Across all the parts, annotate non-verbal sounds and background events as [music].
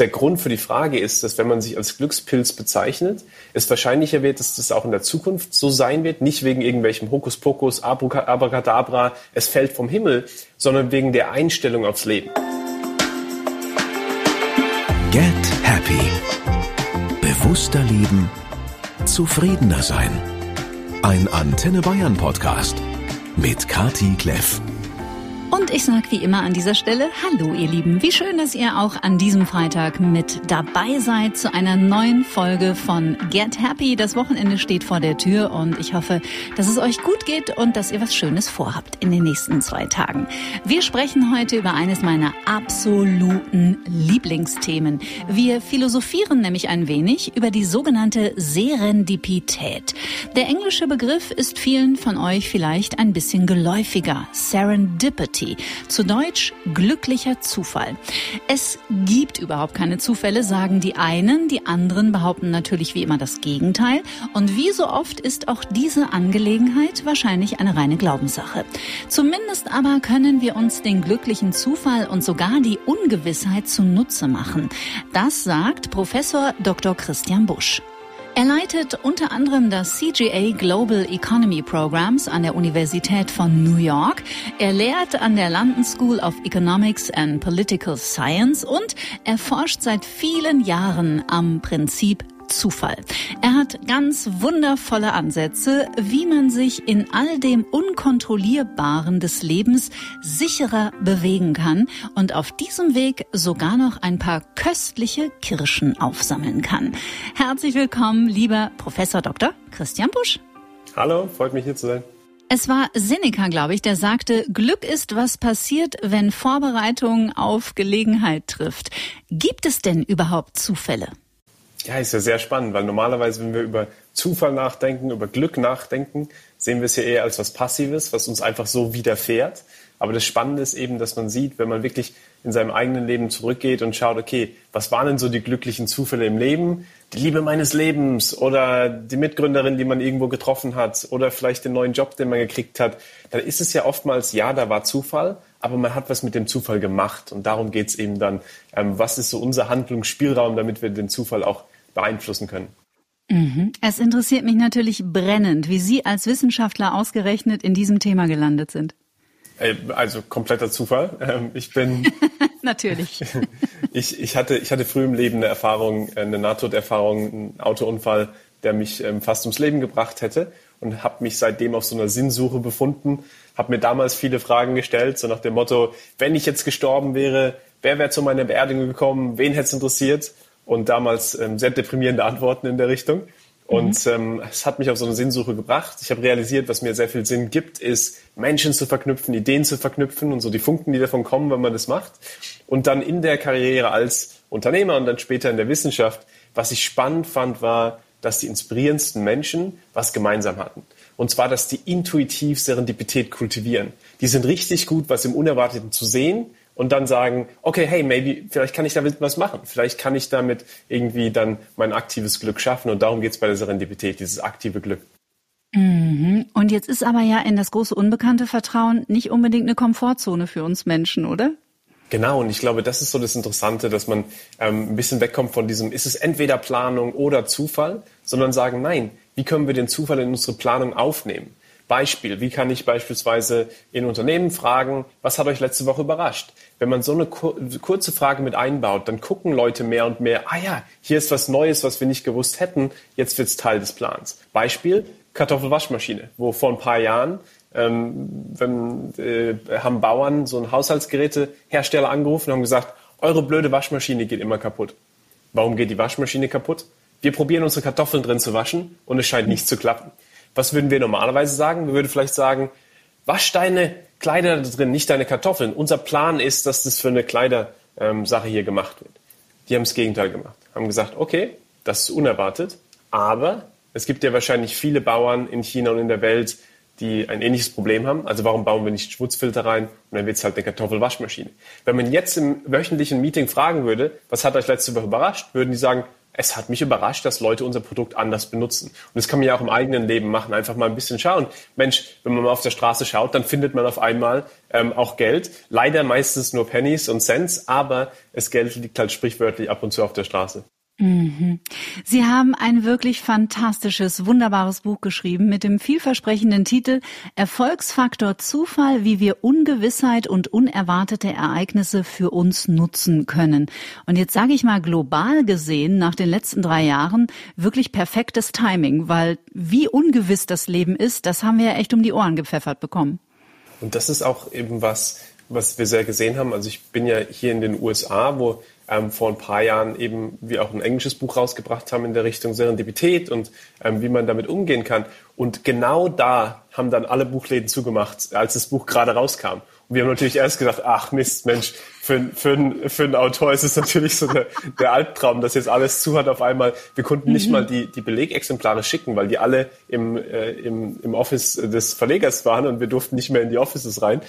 Der Grund für die Frage ist, dass wenn man sich als Glückspilz bezeichnet, es wahrscheinlicher wird, dass das auch in der Zukunft so sein wird, nicht wegen irgendwelchem Hokuspokus, Abracadabra, es fällt vom Himmel, sondern wegen der Einstellung aufs Leben. Get Happy. Bewusster leben, zufriedener sein. Ein Antenne Bayern Podcast mit Kati Kleff. Und ich sage wie immer an dieser Stelle Hallo ihr Lieben. Wie schön, dass ihr auch an diesem Freitag mit dabei seid zu einer neuen Folge von Get Happy. Das Wochenende steht vor der Tür und ich hoffe, dass es euch gut geht und dass ihr was Schönes vorhabt in den nächsten zwei Tagen. Wir sprechen heute über eines meiner absoluten Lieblingsthemen. Wir philosophieren nämlich ein wenig über die sogenannte Serendipität. Der englische Begriff ist vielen von euch vielleicht ein bisschen geläufiger. Serendipity. Serendipity. Zu Deutsch glücklicher Zufall. Es gibt überhaupt keine Zufälle, sagen die einen, die anderen behaupten natürlich wie immer das Gegenteil. Und wie so oft ist auch diese Angelegenheit wahrscheinlich eine reine Glaubenssache. Zumindest aber können wir uns den glücklichen Zufall und sogar die Ungewissheit zunutze machen. Das sagt Professor Dr. Christian Busch. Er leitet unter anderem das CGA Global Economy Programs an der Universität von New York. Er lehrt an der London School of Economics and Political Science und er forscht seit vielen Jahren am Prinzip Zufall. Er hat ganz wundervolle Ansätze, wie man sich in all dem Unkontrollierbaren des Lebens sicherer bewegen kann und auf diesem Weg sogar noch ein paar köstliche Kirschen aufsammeln kann. Herzlich willkommen, lieber Professor Dr. Christian Busch. Hallo, freut mich hier zu sein. Es war Seneca, glaube ich, der sagte, Glück ist, was passiert, wenn Vorbereitung auf Gelegenheit trifft. Gibt es denn überhaupt Zufälle? Ja, ist ja sehr spannend, weil normalerweise, wenn wir über Zufall nachdenken, über Glück nachdenken, sehen wir es ja eher als was Passives, was uns einfach so widerfährt. Aber das Spannende ist eben, dass man sieht, wenn man wirklich in seinem eigenen Leben zurückgeht und schaut, okay, was waren denn so die glücklichen Zufälle im Leben? Die Liebe meines Lebens oder die Mitgründerin, die man irgendwo getroffen hat oder vielleicht den neuen Job, den man gekriegt hat. Dann ist es ja oftmals, ja, da war Zufall, aber man hat was mit dem Zufall gemacht. Und darum geht es eben dann, ähm, was ist so unser Handlungsspielraum, damit wir den Zufall auch beeinflussen können. Mhm. Es interessiert mich natürlich brennend, wie Sie als Wissenschaftler ausgerechnet in diesem Thema gelandet sind. Äh, also kompletter Zufall. Ähm, ich bin [laughs] natürlich. [laughs] ich, ich, hatte, ich hatte früh im Leben eine Erfahrung, eine Nahtoderfahrung, einen Autounfall, der mich ähm, fast ums Leben gebracht hätte und habe mich seitdem auf so einer Sinnsuche befunden. Habe mir damals viele Fragen gestellt, so nach dem Motto: Wenn ich jetzt gestorben wäre, wer wäre zu meiner Beerdigung gekommen? Wen hätte es interessiert? Und damals ähm, sehr deprimierende Antworten in der Richtung. Und mhm. ähm, es hat mich auf so eine Sinnsuche gebracht. Ich habe realisiert, was mir sehr viel Sinn gibt, ist Menschen zu verknüpfen, Ideen zu verknüpfen und so die Funken, die davon kommen, wenn man das macht. Und dann in der Karriere als Unternehmer und dann später in der Wissenschaft, was ich spannend fand, war, dass die inspirierendsten Menschen was gemeinsam hatten. Und zwar, dass die intuitiv Serendipität kultivieren. Die sind richtig gut, was im Unerwarteten zu sehen und dann sagen, okay, hey, maybe, vielleicht kann ich damit was machen. Vielleicht kann ich damit irgendwie dann mein aktives Glück schaffen. Und darum geht es bei der Serendipität, dieses aktive Glück. Mhm. Und jetzt ist aber ja in das große Unbekannte Vertrauen nicht unbedingt eine Komfortzone für uns Menschen, oder? Genau, und ich glaube, das ist so das Interessante, dass man ähm, ein bisschen wegkommt von diesem, ist es entweder Planung oder Zufall, sondern sagen, nein, wie können wir den Zufall in unsere Planung aufnehmen? Beispiel, wie kann ich beispielsweise in Unternehmen fragen, was hat euch letzte Woche überrascht? Wenn man so eine kurze Frage mit einbaut, dann gucken Leute mehr und mehr, ah ja, hier ist was Neues, was wir nicht gewusst hätten, jetzt wird es Teil des Plans. Beispiel, Kartoffelwaschmaschine, wo vor ein paar Jahren ähm, wenn, äh, haben Bauern so einen Haushaltsgerätehersteller angerufen und haben gesagt, eure blöde Waschmaschine geht immer kaputt. Warum geht die Waschmaschine kaputt? Wir probieren unsere Kartoffeln drin zu waschen und es scheint nicht zu klappen. Was würden wir normalerweise sagen? Wir würden vielleicht sagen, wasch deine Kleider da drin, nicht deine Kartoffeln. Unser Plan ist, dass das für eine Kleidersache hier gemacht wird. Die haben das Gegenteil gemacht. Haben gesagt, okay, das ist unerwartet, aber es gibt ja wahrscheinlich viele Bauern in China und in der Welt, die ein ähnliches Problem haben. Also warum bauen wir nicht Schmutzfilter rein und dann wird es halt eine Kartoffelwaschmaschine. Wenn man jetzt im wöchentlichen Meeting fragen würde, was hat euch letzte Woche überrascht, würden die sagen, es hat mich überrascht, dass Leute unser Produkt anders benutzen. Und das kann man ja auch im eigenen Leben machen. Einfach mal ein bisschen schauen. Mensch, wenn man mal auf der Straße schaut, dann findet man auf einmal ähm, auch Geld. Leider meistens nur Pennies und Cents, aber das Geld liegt halt sprichwörtlich ab und zu auf der Straße. Mhm. Sie haben ein wirklich fantastisches, wunderbares Buch geschrieben mit dem vielversprechenden Titel Erfolgsfaktor Zufall, wie wir Ungewissheit und unerwartete Ereignisse für uns nutzen können. Und jetzt sage ich mal global gesehen, nach den letzten drei Jahren, wirklich perfektes Timing, weil wie ungewiss das Leben ist, das haben wir ja echt um die Ohren gepfeffert bekommen. Und das ist auch eben was, was wir sehr gesehen haben. Also ich bin ja hier in den USA, wo ähm, vor ein paar Jahren eben wir auch ein englisches Buch rausgebracht haben in der Richtung Serendipität und ähm, wie man damit umgehen kann. Und genau da haben dann alle Buchläden zugemacht, als das Buch gerade rauskam. Und wir haben natürlich erst gedacht, ach Mist, Mensch, für, für, für einen Autor ist es natürlich so der, der Albtraum, dass jetzt alles zu hat auf einmal. Wir konnten nicht mhm. mal die, die Belegexemplare schicken, weil die alle im, äh, im, im Office des Verlegers waren und wir durften nicht mehr in die Offices rein.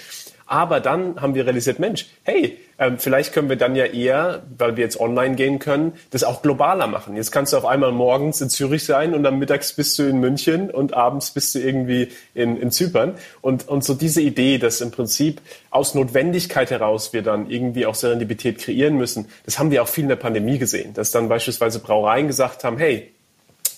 Aber dann haben wir realisiert, Mensch, hey, ähm, vielleicht können wir dann ja eher, weil wir jetzt online gehen können, das auch globaler machen. Jetzt kannst du auf einmal morgens in Zürich sein und dann mittags bist du in München und abends bist du irgendwie in, in Zypern. Und, und so diese Idee, dass im Prinzip aus Notwendigkeit heraus wir dann irgendwie auch Serendipität kreieren müssen, das haben wir auch viel in der Pandemie gesehen, dass dann beispielsweise Brauereien gesagt haben, hey,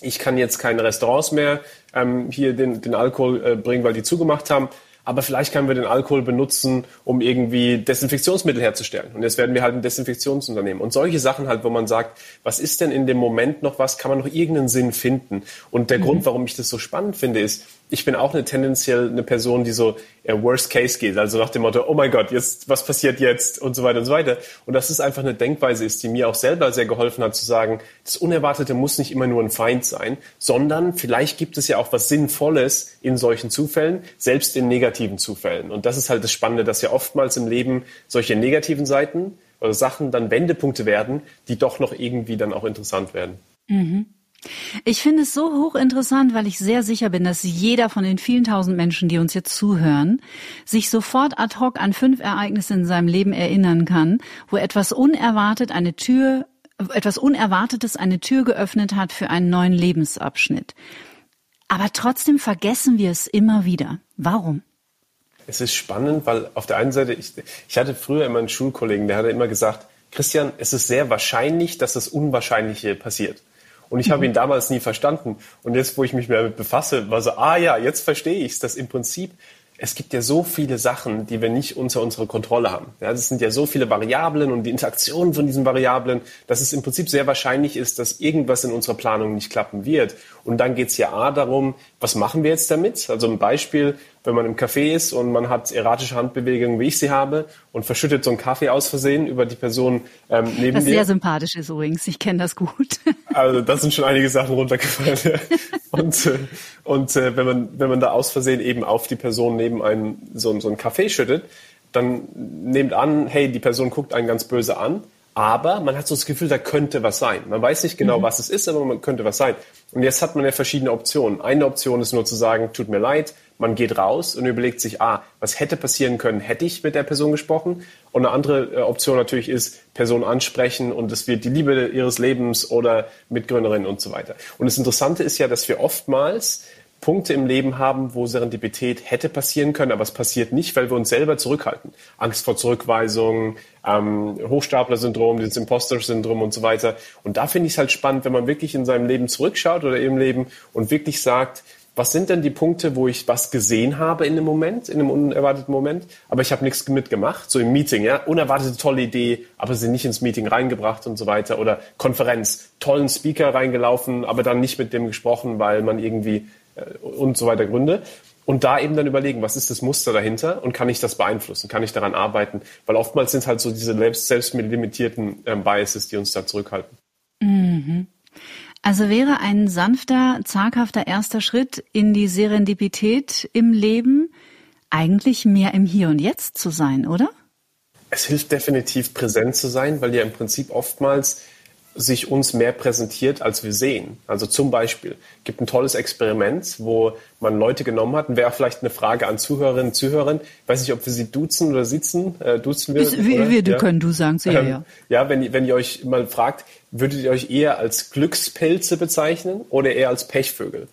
ich kann jetzt keine Restaurants mehr ähm, hier den, den Alkohol äh, bringen, weil die zugemacht haben aber vielleicht können wir den Alkohol benutzen, um irgendwie Desinfektionsmittel herzustellen. Und jetzt werden wir halt ein Desinfektionsunternehmen. Und solche Sachen halt, wo man sagt, was ist denn in dem Moment noch was, kann man noch irgendeinen Sinn finden? Und der mhm. Grund, warum ich das so spannend finde, ist, ich bin auch eine tendenziell eine Person, die so eher Worst Case geht, also nach dem Motto, oh mein Gott, jetzt was passiert jetzt und so weiter und so weiter. Und das ist einfach eine Denkweise ist, die mir auch selber sehr geholfen hat zu sagen, das Unerwartete muss nicht immer nur ein Feind sein, sondern vielleicht gibt es ja auch was Sinnvolles in solchen Zufällen, selbst in negativen Zufällen. Und das ist halt das Spannende, dass ja oftmals im Leben solche negativen Seiten oder Sachen dann Wendepunkte werden, die doch noch irgendwie dann auch interessant werden. Mhm. Ich finde es so hochinteressant, weil ich sehr sicher bin, dass jeder von den vielen tausend Menschen, die uns jetzt zuhören, sich sofort ad hoc an fünf Ereignisse in seinem Leben erinnern kann, wo etwas unerwartet eine Tür, etwas Unerwartetes eine Tür geöffnet hat für einen neuen Lebensabschnitt. Aber trotzdem vergessen wir es immer wieder. Warum? Es ist spannend, weil auf der einen Seite, ich, ich hatte früher immer einen Schulkollegen, der hatte immer gesagt, Christian, es ist sehr wahrscheinlich, dass das Unwahrscheinliche passiert. Und ich habe ihn damals nie verstanden. Und jetzt, wo ich mich mehr damit befasse, war so, ah ja, jetzt verstehe ich es, dass im Prinzip es gibt ja so viele Sachen, die wir nicht unter unserer Kontrolle haben. Ja, es sind ja so viele Variablen und die Interaktion von diesen Variablen, dass es im Prinzip sehr wahrscheinlich ist, dass irgendwas in unserer Planung nicht klappen wird. Und dann geht es ja A darum, was machen wir jetzt damit? Also ein Beispiel, wenn man im Café ist und man hat erratische Handbewegungen, wie ich sie habe, und verschüttet so einen Kaffee aus Versehen über die Person ähm, neben das dir. sehr sympathisch ist übrigens, ich kenne das gut. [laughs] Also da sind schon einige Sachen runtergefallen. [laughs] und äh, und äh, wenn, man, wenn man da aus Versehen eben auf die Person neben einem so, so einen Kaffee schüttet, dann nehmt an, hey, die Person guckt einen ganz böse an, aber man hat so das Gefühl, da könnte was sein. Man weiß nicht genau, mhm. was es ist, aber man könnte was sein. Und jetzt hat man ja verschiedene Optionen. Eine Option ist nur zu sagen, tut mir leid, man geht raus und überlegt sich, ah, was hätte passieren können, hätte ich mit der Person gesprochen? Und eine andere äh, Option natürlich ist, Person ansprechen und es wird die Liebe ihres Lebens oder Mitgründerin und so weiter. Und das Interessante ist ja, dass wir oftmals Punkte im Leben haben, wo Serendipität hätte passieren können, aber es passiert nicht, weil wir uns selber zurückhalten. Angst vor Zurückweisung, ähm, Hochstapler-Syndrom, dieses Imposter-Syndrom und so weiter. Und da finde ich es halt spannend, wenn man wirklich in seinem Leben zurückschaut oder im Leben und wirklich sagt, was sind denn die Punkte, wo ich was gesehen habe in einem Moment, in einem unerwarteten Moment, aber ich habe nichts mitgemacht, so im Meeting, ja, unerwartete tolle Idee, aber sie nicht ins Meeting reingebracht und so weiter oder Konferenz, tollen Speaker reingelaufen, aber dann nicht mit dem gesprochen, weil man irgendwie und so weiter Gründe. Und da eben dann überlegen, was ist das Muster dahinter und kann ich das beeinflussen, kann ich daran arbeiten? Weil oftmals sind halt so diese selbst, selbst limitierten ähm, Biases, die uns da zurückhalten. Mhm. Also wäre ein sanfter, zaghafter erster Schritt in die Serendipität im Leben eigentlich mehr im Hier und Jetzt zu sein, oder? Es hilft definitiv präsent zu sein, weil ja im Prinzip oftmals sich uns mehr präsentiert, als wir sehen. Also zum Beispiel gibt ein tolles Experiment, wo man Leute genommen hat. Und wäre vielleicht eine Frage an Zuhörerinnen und Zuhörer. Ich weiß nicht, ob wir sie duzen oder sitzen. Äh, duzen wir? Wir, wir, wir ja. können du sagen. So, ja, ja. ja wenn, wenn ihr euch mal fragt, würdet ihr euch eher als Glückspilze bezeichnen oder eher als Pechvögel?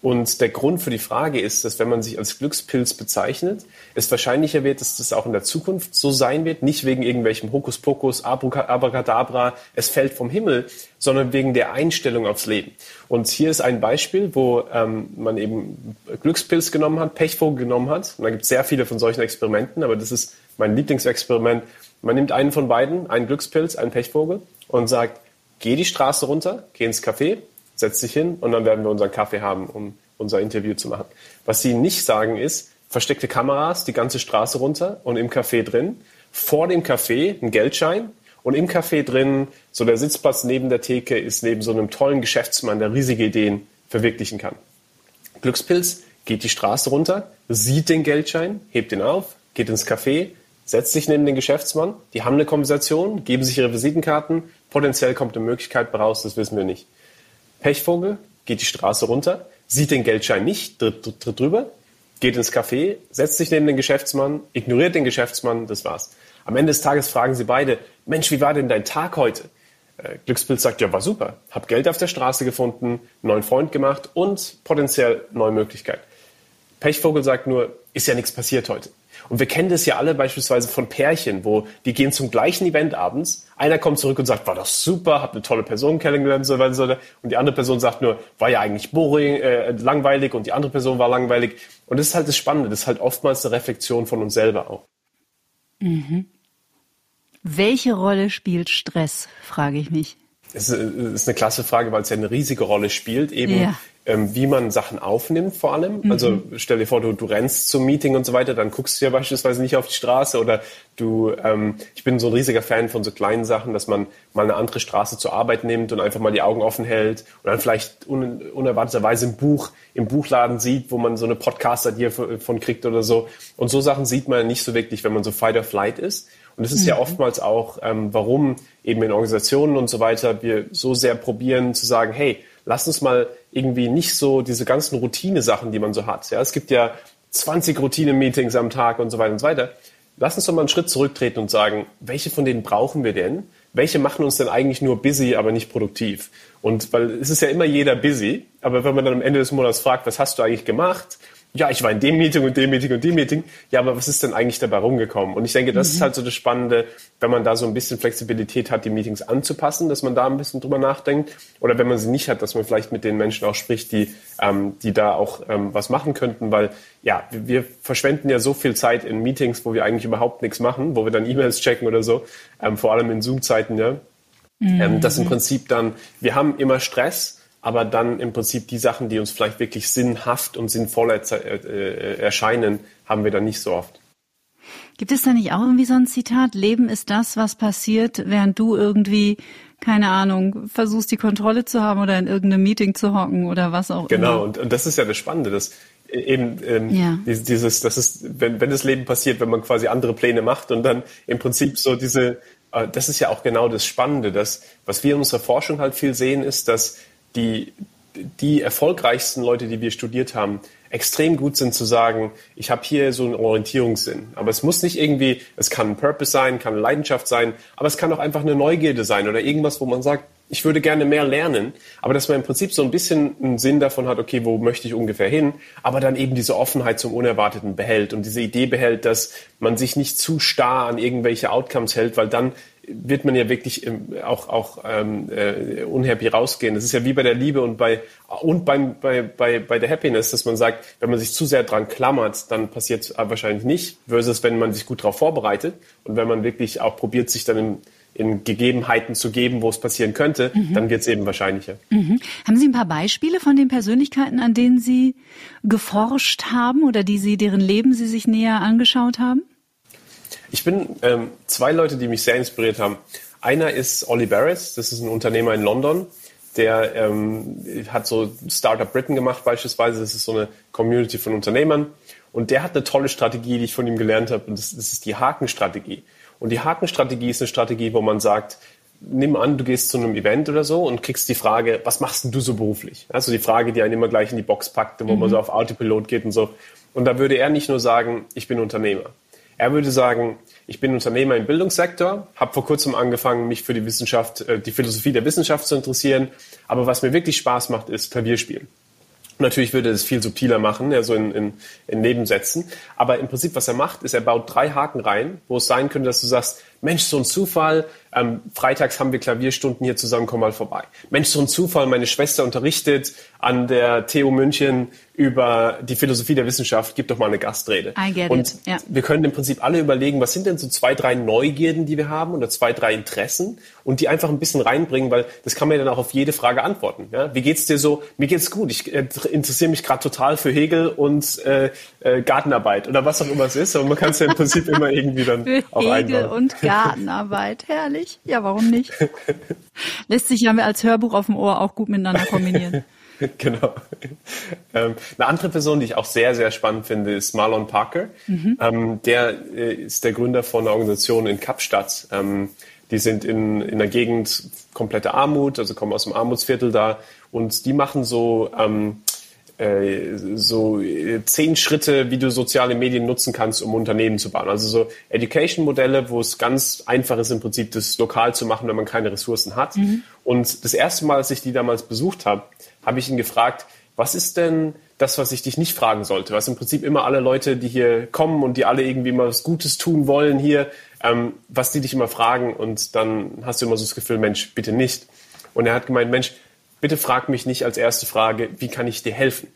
Und der Grund für die Frage ist, dass wenn man sich als Glückspilz bezeichnet, es wahrscheinlicher wird, dass das auch in der Zukunft so sein wird, nicht wegen irgendwelchem Hokuspokus, Abracadabra, es fällt vom Himmel, sondern wegen der Einstellung aufs Leben. Und hier ist ein Beispiel, wo ähm, man eben Glückspilz genommen hat, Pechvogel genommen hat. Und da gibt es sehr viele von solchen Experimenten, aber das ist mein Lieblingsexperiment. Man nimmt einen von beiden, einen Glückspilz, einen Pechvogel und sagt, geh die Straße runter, geh ins Café, setz dich hin und dann werden wir unseren Kaffee haben, um unser Interview zu machen. Was sie nicht sagen ist, versteckte Kameras die ganze Straße runter und im Café drin, vor dem Café ein Geldschein und im Café drin, so der Sitzplatz neben der Theke ist neben so einem tollen Geschäftsmann, der riesige Ideen verwirklichen kann. Glückspilz geht die Straße runter, sieht den Geldschein, hebt ihn auf, geht ins Café, setzt sich neben den Geschäftsmann, die haben eine Konversation, geben sich ihre Visitenkarten, potenziell kommt eine Möglichkeit raus, das wissen wir nicht. Pechvogel geht die Straße runter, sieht den Geldschein nicht, tritt, tritt drüber, geht ins Café, setzt sich neben den Geschäftsmann, ignoriert den Geschäftsmann, das war's. Am Ende des Tages fragen sie beide, Mensch, wie war denn dein Tag heute? Äh, Glückspilz sagt, ja, war super. Hab Geld auf der Straße gefunden, neuen Freund gemacht und potenziell neue Möglichkeit. Pechvogel sagt nur, ist ja nichts passiert heute. Und wir kennen das ja alle beispielsweise von Pärchen, wo die gehen zum gleichen Event abends. Einer kommt zurück und sagt, war das super, hab eine tolle Person kennengelernt und so weiter. Und die andere Person sagt nur, war ja eigentlich boring, äh, langweilig und die andere Person war langweilig. Und das ist halt das Spannende. Das ist halt oftmals eine Reflexion von uns selber auch. Mhm. Welche Rolle spielt Stress, frage ich mich. Das ist eine klasse Frage, weil es ja eine riesige Rolle spielt, eben ja ähm, wie man Sachen aufnimmt vor allem. Mhm. Also stell dir vor, du, du rennst zum Meeting und so weiter, dann guckst du ja beispielsweise nicht auf die Straße oder du, ähm, ich bin so ein riesiger Fan von so kleinen Sachen, dass man mal eine andere Straße zur Arbeit nimmt und einfach mal die Augen offen hält und dann vielleicht un, unerwarteterweise ein Buch im Buchladen sieht, wo man so eine Podcaster dir von kriegt oder so. Und so Sachen sieht man nicht so wirklich, wenn man so Fight or Flight ist. Und das ist mhm. ja oftmals auch, ähm, warum eben in Organisationen und so weiter wir so sehr probieren zu sagen, hey, lass uns mal irgendwie nicht so diese ganzen Routine-Sachen, die man so hat. Ja, es gibt ja 20 Routine-Meetings am Tag und so weiter und so weiter. Lass uns doch mal einen Schritt zurücktreten und sagen, welche von denen brauchen wir denn? Welche machen uns denn eigentlich nur busy, aber nicht produktiv? Und weil es ist ja immer jeder busy, aber wenn man dann am Ende des Monats fragt, was hast du eigentlich gemacht? Ja, ich war in dem Meeting und dem Meeting und dem Meeting. Ja, aber was ist denn eigentlich dabei rumgekommen? Und ich denke, das mhm. ist halt so das Spannende, wenn man da so ein bisschen Flexibilität hat, die Meetings anzupassen, dass man da ein bisschen drüber nachdenkt. Oder wenn man sie nicht hat, dass man vielleicht mit den Menschen auch spricht, die, ähm, die da auch ähm, was machen könnten. Weil ja, wir, wir verschwenden ja so viel Zeit in Meetings, wo wir eigentlich überhaupt nichts machen, wo wir dann E-Mails checken oder so, ähm, vor allem in Zoom-Zeiten, ja. Mhm. Ähm, dass im Prinzip dann, wir haben immer Stress, aber dann im Prinzip die Sachen, die uns vielleicht wirklich sinnhaft und sinnvoll äh, äh, erscheinen, haben wir dann nicht so oft. Gibt es da nicht auch irgendwie so ein Zitat? Leben ist das, was passiert, während du irgendwie, keine Ahnung, versuchst die Kontrolle zu haben oder in irgendeinem Meeting zu hocken oder was auch genau, immer. Genau, und, und das ist ja das Spannende, dass eben ähm, ja. dieses, das ist, wenn, wenn das Leben passiert, wenn man quasi andere Pläne macht und dann im Prinzip so diese, äh, das ist ja auch genau das Spannende, dass was wir in unserer Forschung halt viel sehen, ist, dass die, die erfolgreichsten Leute, die wir studiert haben, extrem gut sind zu sagen, ich habe hier so einen Orientierungssinn. Aber es muss nicht irgendwie, es kann ein Purpose sein, kann eine Leidenschaft sein, aber es kann auch einfach eine Neugierde sein oder irgendwas, wo man sagt, ich würde gerne mehr lernen, aber dass man im Prinzip so ein bisschen einen Sinn davon hat, okay, wo möchte ich ungefähr hin, aber dann eben diese Offenheit zum Unerwarteten behält und diese Idee behält, dass man sich nicht zu starr an irgendwelche Outcomes hält, weil dann wird man ja wirklich auch, auch ähm, äh, unhappy rausgehen. Das ist ja wie bei der Liebe und bei und beim, bei, bei, bei der Happiness, dass man sagt, wenn man sich zu sehr dran klammert, dann passiert es wahrscheinlich nicht, versus wenn man sich gut darauf vorbereitet und wenn man wirklich auch probiert, sich dann in, in Gegebenheiten zu geben, wo es passieren könnte, mhm. dann wird es eben wahrscheinlicher. Mhm. Haben Sie ein paar Beispiele von den Persönlichkeiten, an denen Sie geforscht haben oder die Sie, deren Leben Sie sich näher angeschaut haben? Ich bin ähm, zwei Leute, die mich sehr inspiriert haben. Einer ist Ollie Barris, das ist ein Unternehmer in London, der ähm, hat so Startup Britain gemacht beispielsweise. Das ist so eine Community von Unternehmern. Und der hat eine tolle Strategie, die ich von ihm gelernt habe. Und das, das ist die Hakenstrategie. Und die Hakenstrategie ist eine Strategie, wo man sagt, nimm an, du gehst zu einem Event oder so und kriegst die Frage, was machst denn du so beruflich? Also die Frage, die einen immer gleich in die Box packt, wo mhm. man so auf Autopilot geht und so. Und da würde er nicht nur sagen, ich bin Unternehmer. Er würde sagen, ich bin Unternehmer im Bildungssektor, habe vor kurzem angefangen, mich für die Wissenschaft, äh, die Philosophie der Wissenschaft zu interessieren. Aber was mir wirklich Spaß macht, ist Klavierspielen. Natürlich würde er es viel subtiler machen, ja, so in, in, in Nebensätzen. Aber im Prinzip, was er macht, ist, er baut drei Haken rein, wo es sein könnte, dass du sagst, Mensch, so ein Zufall, ähm, freitags haben wir Klavierstunden hier zusammen, komm mal vorbei. Mensch, so ein Zufall, meine Schwester unterrichtet an der TU München über die Philosophie der Wissenschaft, gib doch mal eine Gastrede. I get und it. Ja. wir können im Prinzip alle überlegen, was sind denn so zwei, drei Neugierden, die wir haben oder zwei, drei Interessen und die einfach ein bisschen reinbringen, weil das kann man ja dann auch auf jede Frage antworten. Ja? Wie geht's dir so? Mir geht's gut. Ich äh, interessiere mich gerade total für Hegel und äh, äh, Gartenarbeit oder was auch immer es ist. Und man kann es ja im Prinzip immer irgendwie dann [laughs] für auch Hegel einbauen. und Gartenarbeit. Herrlich. Ja, warum nicht? [laughs] Lässt sich ja als Hörbuch auf dem Ohr auch gut miteinander kombinieren. [laughs] genau. Ähm, eine andere Person, die ich auch sehr, sehr spannend finde, ist Marlon Parker. Mhm. Ähm, der äh, ist der Gründer von einer Organisation in Kapstadt. Ähm, die sind in, in der Gegend komplette Armut, also kommen aus dem Armutsviertel da und die machen so ähm, so äh, zehn Schritte, wie du soziale Medien nutzen kannst, um Unternehmen zu bauen. Also so Education-Modelle, wo es ganz einfach ist, im Prinzip das lokal zu machen, wenn man keine Ressourcen hat. Mhm. Und das erste Mal, als ich die damals besucht habe, habe ich ihn gefragt, was ist denn das, was ich dich nicht fragen sollte? Was im Prinzip immer alle Leute, die hier kommen und die alle irgendwie mal was Gutes tun wollen hier, ähm, was die dich immer fragen und dann hast du immer so das Gefühl, Mensch, bitte nicht. Und er hat gemeint, Mensch, bitte frag mich nicht als erste Frage, wie kann ich dir helfen?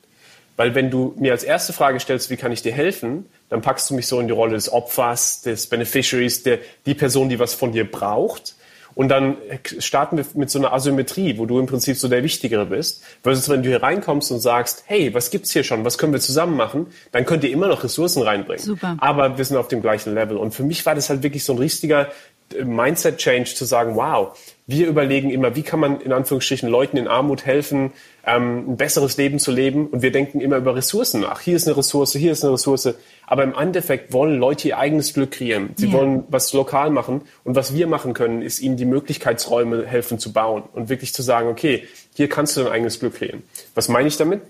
Weil wenn du mir als erste Frage stellst, wie kann ich dir helfen, dann packst du mich so in die Rolle des Opfers, des Beneficiaries, der, die Person, die was von dir braucht. Und dann starten wir mit so einer Asymmetrie, wo du im Prinzip so der Wichtigere bist. Versus wenn du hier reinkommst und sagst, hey, was gibt's hier schon? Was können wir zusammen machen? Dann könnt ihr immer noch Ressourcen reinbringen. Super. Aber wir sind auf dem gleichen Level. Und für mich war das halt wirklich so ein richtiger äh, Mindset-Change zu sagen, wow, wir überlegen immer, wie kann man in Anführungsstrichen Leuten in Armut helfen, ähm, ein besseres Leben zu leben. Und wir denken immer über Ressourcen nach. Hier ist eine Ressource, hier ist eine Ressource. Aber im Endeffekt wollen Leute ihr eigenes Glück kreieren. Sie yeah. wollen was lokal machen. Und was wir machen können, ist ihnen die Möglichkeitsräume helfen zu bauen und wirklich zu sagen, okay, hier kannst du dein eigenes Glück kreieren. Was meine ich damit?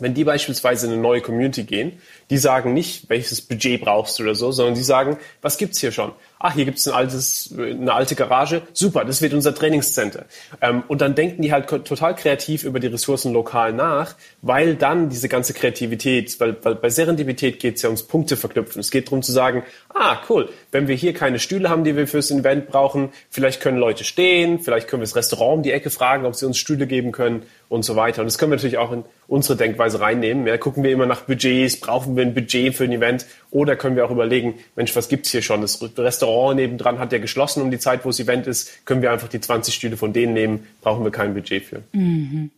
Wenn die beispielsweise in eine neue Community gehen, die sagen nicht, welches Budget brauchst du oder so, sondern die sagen, was gibt's hier schon? Ach, hier gibt's ein altes, eine alte Garage, super, das wird unser Trainingscenter. Ähm, und dann denken die halt total kreativ über die Ressourcen lokal nach, weil dann diese ganze Kreativität, weil, weil bei Serendipität geht's ja ums Punkte verknüpfen. Es geht darum zu sagen, ah, cool, wenn wir hier keine Stühle haben, die wir fürs Event brauchen, vielleicht können Leute stehen, vielleicht können wir das Restaurant um die Ecke fragen, ob sie uns Stühle geben können und so weiter. Und das können wir natürlich auch in unsere Denkweise reinnehmen. Ja, gucken wir immer nach Budgets, brauchen wir ein Budget für ein Event oder können wir auch überlegen, Mensch, was gibt's hier schon? Das Restaurant nebendran hat ja geschlossen um die Zeit, wo das Event ist, können wir einfach die 20 Stühle von denen nehmen, brauchen wir kein Budget für. Mhm.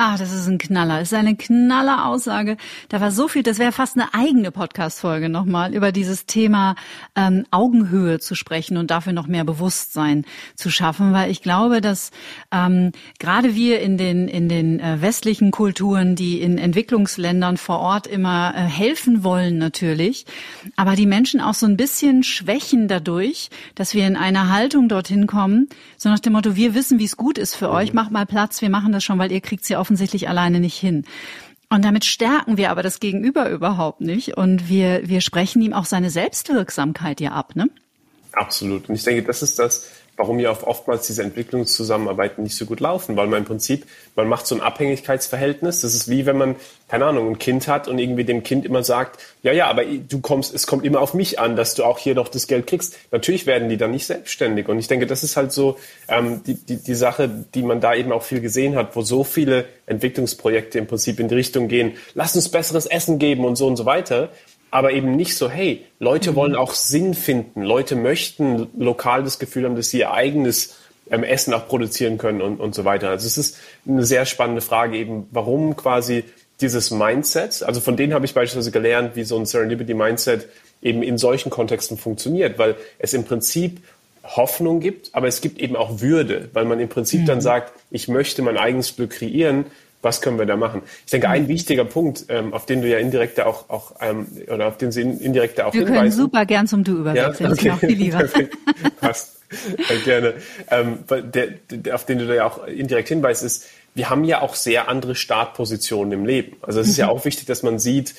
Ah, das ist ein Knaller. Das ist eine knaller Aussage. Da war so viel, das wäre fast eine eigene Podcast-Folge nochmal, über dieses Thema ähm, Augenhöhe zu sprechen und dafür noch mehr Bewusstsein zu schaffen, weil ich glaube, dass ähm, gerade wir in den, in den äh, westlichen Kulturen, die in Entwicklungsländern vor Ort immer äh, helfen wollen natürlich, aber die Menschen auch so ein bisschen schwächen dadurch, dass wir in eine Haltung dorthin kommen, so nach dem Motto, wir wissen, wie es gut ist für mhm. euch, macht mal Platz, wir machen das schon, weil ihr kriegt sie offensichtlich alleine nicht hin. Und damit stärken wir aber das Gegenüber überhaupt nicht. Und wir, wir sprechen ihm auch seine Selbstwirksamkeit ja ab, ne? Absolut. Und ich denke, das ist das, warum ja oftmals diese Entwicklungszusammenarbeiten nicht so gut laufen, weil man im Prinzip, man macht so ein Abhängigkeitsverhältnis. Das ist wie wenn man, keine Ahnung, ein Kind hat und irgendwie dem Kind immer sagt, ja, ja, aber du kommst, es kommt immer auf mich an, dass du auch hier noch das Geld kriegst. Natürlich werden die dann nicht selbstständig. Und ich denke, das ist halt so ähm, die, die, die Sache, die man da eben auch viel gesehen hat, wo so viele Entwicklungsprojekte im Prinzip in die Richtung gehen, lass uns besseres Essen geben und so und so weiter aber eben nicht so, hey, Leute mhm. wollen auch Sinn finden. Leute möchten lokal das Gefühl haben, dass sie ihr eigenes ähm, Essen auch produzieren können und, und so weiter. Also es ist eine sehr spannende Frage eben, warum quasi dieses Mindset, also von denen habe ich beispielsweise gelernt, wie so ein Serendipity Mindset eben in solchen Kontexten funktioniert, weil es im Prinzip Hoffnung gibt, aber es gibt eben auch Würde, weil man im Prinzip mhm. dann sagt, ich möchte mein eigenes Glück kreieren was können wir da machen? Ich denke, ein wichtiger Punkt, ähm, auf den du ja indirekt auch, auch ähm, oder auf den sie indirekt auch wir hinweisen. Wir können super gern zum Du überwechseln. [laughs] Ja? Okay. Das ist viel lieber. Passt. Gerne. Ähm, der, der, auf den du da ja auch indirekt hinweist, ist, wir haben ja auch sehr andere Startpositionen im Leben. Also es ist ja mhm. auch wichtig, dass man sieht,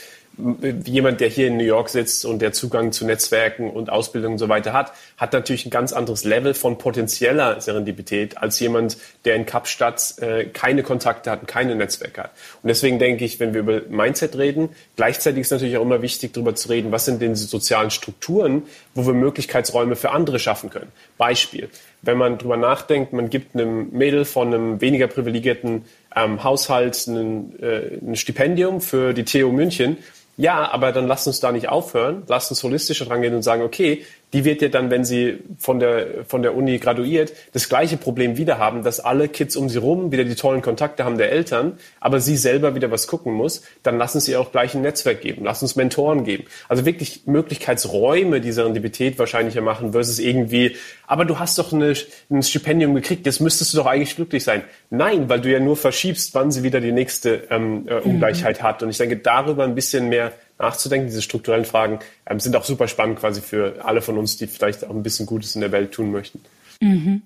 jemand, der hier in New York sitzt und der Zugang zu Netzwerken und Ausbildung und so weiter hat, hat natürlich ein ganz anderes Level von potenzieller Serendipität als jemand, der in Kapstadt äh, keine Kontakte hat und keine Netzwerke hat. Und deswegen denke ich, wenn wir über Mindset reden, gleichzeitig ist natürlich auch immer wichtig, darüber zu reden, was sind denn die sozialen Strukturen, wo wir Möglichkeitsräume für andere schaffen können. Beispiel, wenn man darüber nachdenkt, man gibt einem Mädel von einem weniger privilegierten ähm, Haushalt ein, äh, ein Stipendium für die TU München, ja, aber dann lasst uns da nicht aufhören. Lasst uns holistischer dran gehen und sagen, okay, die wird ja dann, wenn sie von der, von der Uni graduiert, das gleiche Problem wieder haben, dass alle Kids um sie rum wieder die tollen Kontakte haben der Eltern, aber sie selber wieder was gucken muss, dann lassen sie auch gleich ein Netzwerk geben, lass uns Mentoren geben. Also wirklich Möglichkeitsräume die Serendipität wahrscheinlicher machen versus irgendwie, aber du hast doch eine, ein Stipendium gekriegt, jetzt müsstest du doch eigentlich glücklich sein. Nein, weil du ja nur verschiebst, wann sie wieder die nächste ähm, äh, Ungleichheit mhm. hat. Und ich denke, darüber ein bisschen mehr nachzudenken. Diese strukturellen Fragen ähm, sind auch super spannend quasi für alle von uns, die vielleicht auch ein bisschen Gutes in der Welt tun möchten. Mhm.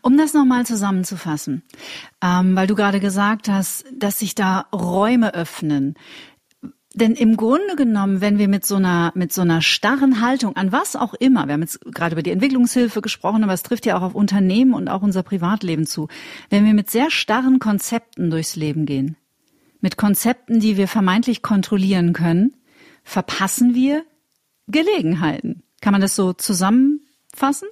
Um das nochmal zusammenzufassen, ähm, weil du gerade gesagt hast, dass sich da Räume öffnen. Denn im Grunde genommen, wenn wir mit so einer, mit so einer starren Haltung an was auch immer, wir haben jetzt gerade über die Entwicklungshilfe gesprochen, aber es trifft ja auch auf Unternehmen und auch unser Privatleben zu. Wenn wir mit sehr starren Konzepten durchs Leben gehen, mit Konzepten, die wir vermeintlich kontrollieren können, verpassen wir Gelegenheiten. Kann man das so zusammenfassen?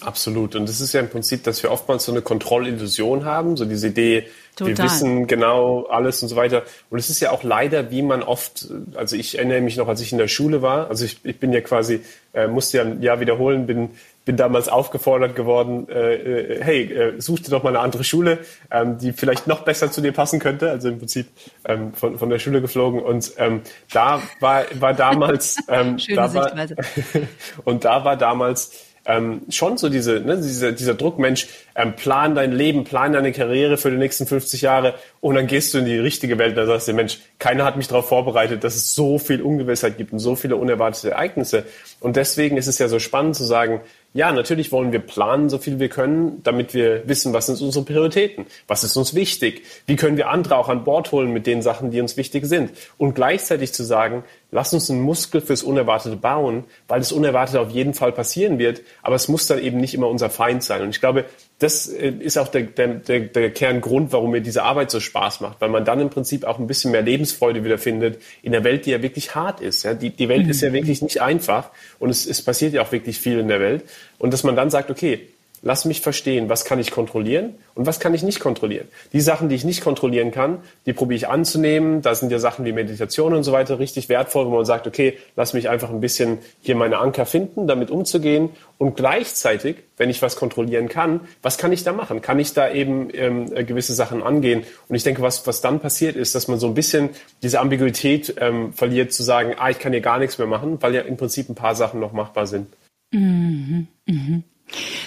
Absolut. Und das ist ja im Prinzip, dass wir oftmals so eine Kontrollillusion haben, so diese Idee, Total. wir wissen genau alles und so weiter. Und es ist ja auch leider, wie man oft, also ich erinnere mich noch, als ich in der Schule war, also ich, ich bin ja quasi, äh, musste ja ein Jahr wiederholen, bin bin damals aufgefordert geworden, äh, äh, hey, äh, such dir doch mal eine andere Schule, ähm, die vielleicht noch besser zu dir passen könnte. Also im Prinzip ähm, von, von der Schule geflogen. Und ähm, da war, war damals, [laughs] ähm, Schöne da war, [laughs] und da war damals ähm, schon so diese, ne, dieser, dieser Druck, Mensch, ähm, plan dein Leben, plan deine Karriere für die nächsten 50 Jahre und dann gehst du in die richtige Welt und dann sagst du, Mensch, keiner hat mich darauf vorbereitet, dass es so viel Ungewissheit gibt und so viele unerwartete Ereignisse. Und deswegen ist es ja so spannend zu sagen, ja, natürlich wollen wir planen, so viel wir können, damit wir wissen, was sind unsere Prioritäten, was ist uns wichtig, wie können wir andere auch an Bord holen mit den Sachen, die uns wichtig sind. Und gleichzeitig zu sagen, lass uns einen Muskel fürs Unerwartete bauen, weil das Unerwartete auf jeden Fall passieren wird, aber es muss dann eben nicht immer unser Feind sein. Und ich glaube, das äh, ist auch der, der, der, Kerngrund, warum mir diese Arbeit so Spaß macht, weil man dann im Prinzip auch ein bisschen mehr Lebensfreude wiederfindet in der Welt, die ja wirklich hart ist. Ja? Die, die Welt mhm. ist ja wirklich nicht einfach und es, es passiert ja auch wirklich viel in der Welt. Und dass man dann sagt, okay, lass mich verstehen, was kann ich kontrollieren und was kann ich nicht kontrollieren. Die Sachen, die ich nicht kontrollieren kann, die probiere ich anzunehmen. Da sind ja Sachen wie Meditation und so weiter richtig wertvoll, wo man sagt, okay, lass mich einfach ein bisschen hier meine Anker finden, damit umzugehen. Und gleichzeitig, wenn ich was kontrollieren kann, was kann ich da machen? Kann ich da eben ähm, gewisse Sachen angehen? Und ich denke, was, was dann passiert ist, dass man so ein bisschen diese Ambiguität ähm, verliert, zu sagen, ah, ich kann hier gar nichts mehr machen, weil ja im Prinzip ein paar Sachen noch machbar sind. Mhm, mhm.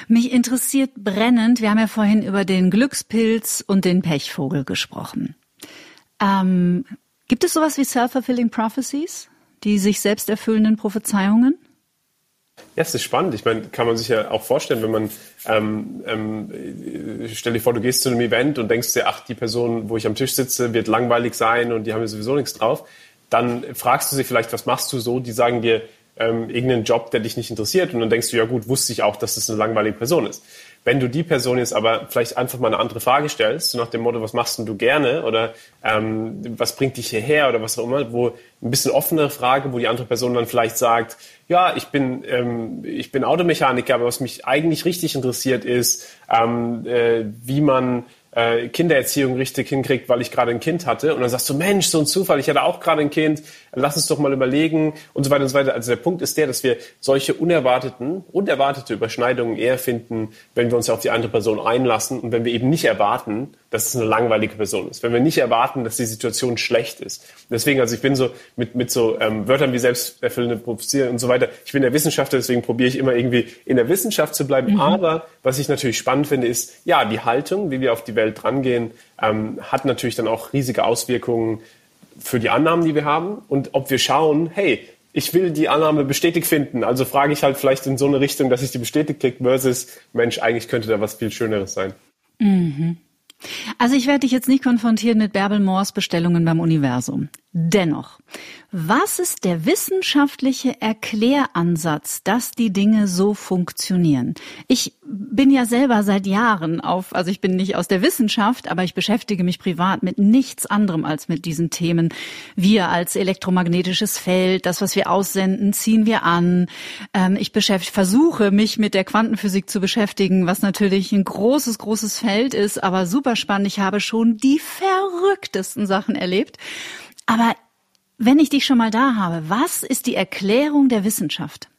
Mich interessiert brennend, wir haben ja vorhin über den Glückspilz und den Pechvogel gesprochen. Ähm, gibt es sowas wie Self-Fulfilling Prophecies, die sich selbst erfüllenden Prophezeiungen? Ja, es ist spannend. Ich meine, kann man sich ja auch vorstellen, wenn man, ähm, ähm, stell dir vor, du gehst zu einem Event und denkst dir, ach, die Person, wo ich am Tisch sitze, wird langweilig sein und die haben ja sowieso nichts drauf. Dann fragst du sie vielleicht, was machst du so? Die sagen dir, ähm, irgendeinen Job, der dich nicht interessiert. Und dann denkst du, ja gut, wusste ich auch, dass das eine langweilige Person ist. Wenn du die Person jetzt aber vielleicht einfach mal eine andere Frage stellst, so nach dem Motto, was machst denn du gerne? Oder ähm, was bringt dich hierher? Oder was auch immer, wo ein bisschen offenere Frage, wo die andere Person dann vielleicht sagt, ja, ich bin, ähm, ich bin Automechaniker, aber was mich eigentlich richtig interessiert ist, ähm, äh, wie man äh, Kindererziehung richtig hinkriegt, weil ich gerade ein Kind hatte. Und dann sagst du, Mensch, so ein Zufall, ich hatte auch gerade ein Kind, lass uns doch mal überlegen und so weiter und so weiter. Also der Punkt ist der, dass wir solche unerwarteten, unerwartete Überschneidungen eher finden, wenn wir uns auf die andere Person einlassen und wenn wir eben nicht erwarten, dass es eine langweilige Person ist. Wenn wir nicht erwarten, dass die Situation schlecht ist. Deswegen, also ich bin so mit, mit so ähm, Wörtern wie selbsterfüllende Prophezie und so weiter. Ich bin der Wissenschaftler, deswegen probiere ich immer irgendwie in der Wissenschaft zu bleiben. Mhm. Aber was ich natürlich spannend finde, ist, ja, die Haltung, wie wir auf die Welt drangehen, ähm, hat natürlich dann auch riesige Auswirkungen für die Annahmen, die wir haben und ob wir schauen, hey, ich will die Annahme bestätigt finden, also frage ich halt vielleicht in so eine Richtung, dass ich die bestätigt kriege, versus, Mensch, eigentlich könnte da was viel Schöneres sein. Mhm. Also ich werde dich jetzt nicht konfrontieren mit Bärbel Moors Bestellungen beim Universum. Dennoch, was ist der wissenschaftliche Erkläransatz, dass die Dinge so funktionieren? Ich bin ja selber seit Jahren auf, also ich bin nicht aus der Wissenschaft, aber ich beschäftige mich privat mit nichts anderem als mit diesen Themen. Wir als elektromagnetisches Feld, das, was wir aussenden, ziehen wir an. Ähm, ich versuche mich mit der Quantenphysik zu beschäftigen, was natürlich ein großes, großes Feld ist, aber super spannend. Ich habe schon die verrücktesten Sachen erlebt. Aber wenn ich dich schon mal da habe, was ist die Erklärung der Wissenschaft?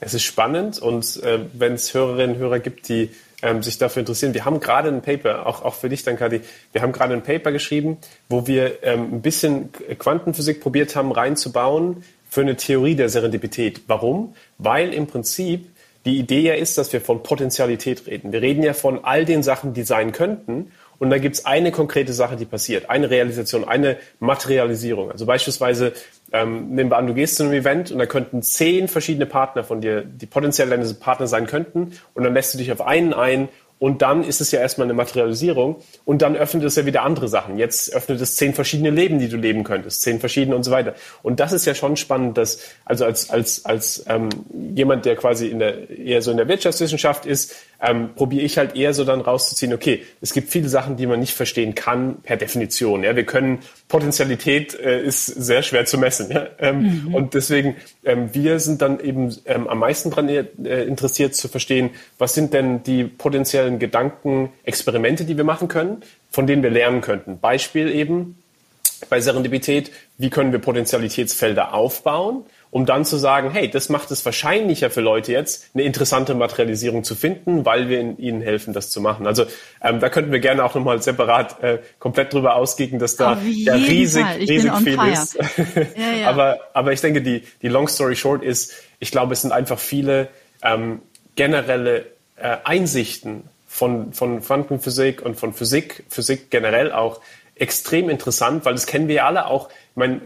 Es ist spannend und äh, wenn es Hörerinnen und Hörer gibt, die ähm, sich dafür interessieren, wir haben gerade ein Paper, auch, auch für dich dann, Kadi, wir haben gerade ein Paper geschrieben, wo wir ähm, ein bisschen Quantenphysik probiert haben reinzubauen für eine Theorie der Serendipität. Warum? Weil im Prinzip die Idee ja ist, dass wir von Potentialität reden. Wir reden ja von all den Sachen, die sein könnten und da gibt es eine konkrete Sache, die passiert, eine Realisation, eine Materialisierung. Also beispielsweise ähm, nehmen wir an, du gehst zu einem Event und da könnten zehn verschiedene Partner von dir, die potenziell deine Partner sein könnten, und dann lässt du dich auf einen ein und dann ist es ja erstmal eine Materialisierung und dann öffnet es ja wieder andere Sachen. Jetzt öffnet es zehn verschiedene Leben, die du leben könntest, zehn verschiedene und so weiter. Und das ist ja schon spannend, dass also als als als ähm, jemand, der quasi in der eher so in der Wirtschaftswissenschaft ist, ähm, probiere ich halt eher so dann rauszuziehen, okay, es gibt viele Sachen, die man nicht verstehen kann per Definition. Ja, wir können Potenzialität äh, ist sehr schwer zu messen. Ja? Ähm, mhm. Und deswegen, ähm, wir sind dann eben ähm, am meisten daran äh, interessiert zu verstehen, was sind denn die potenziellen Gedankenexperimente, die wir machen können, von denen wir lernen könnten. Beispiel eben bei Serendipität, wie können wir Potentialitätsfelder aufbauen? Um dann zu sagen, hey, das macht es wahrscheinlicher für Leute jetzt, eine interessante Materialisierung zu finden, weil wir ihnen helfen, das zu machen. Also ähm, da könnten wir gerne auch nochmal separat äh, komplett drüber ausgehen, dass da ja riesig, riesig viel fire. ist. [laughs] ja, ja. aber, aber ich denke, die, die Long Story Short ist, ich glaube, es sind einfach viele ähm, generelle äh, Einsichten von, von Quantenphysik und von Physik, Physik generell auch extrem interessant, weil das kennen wir alle auch, ich meine,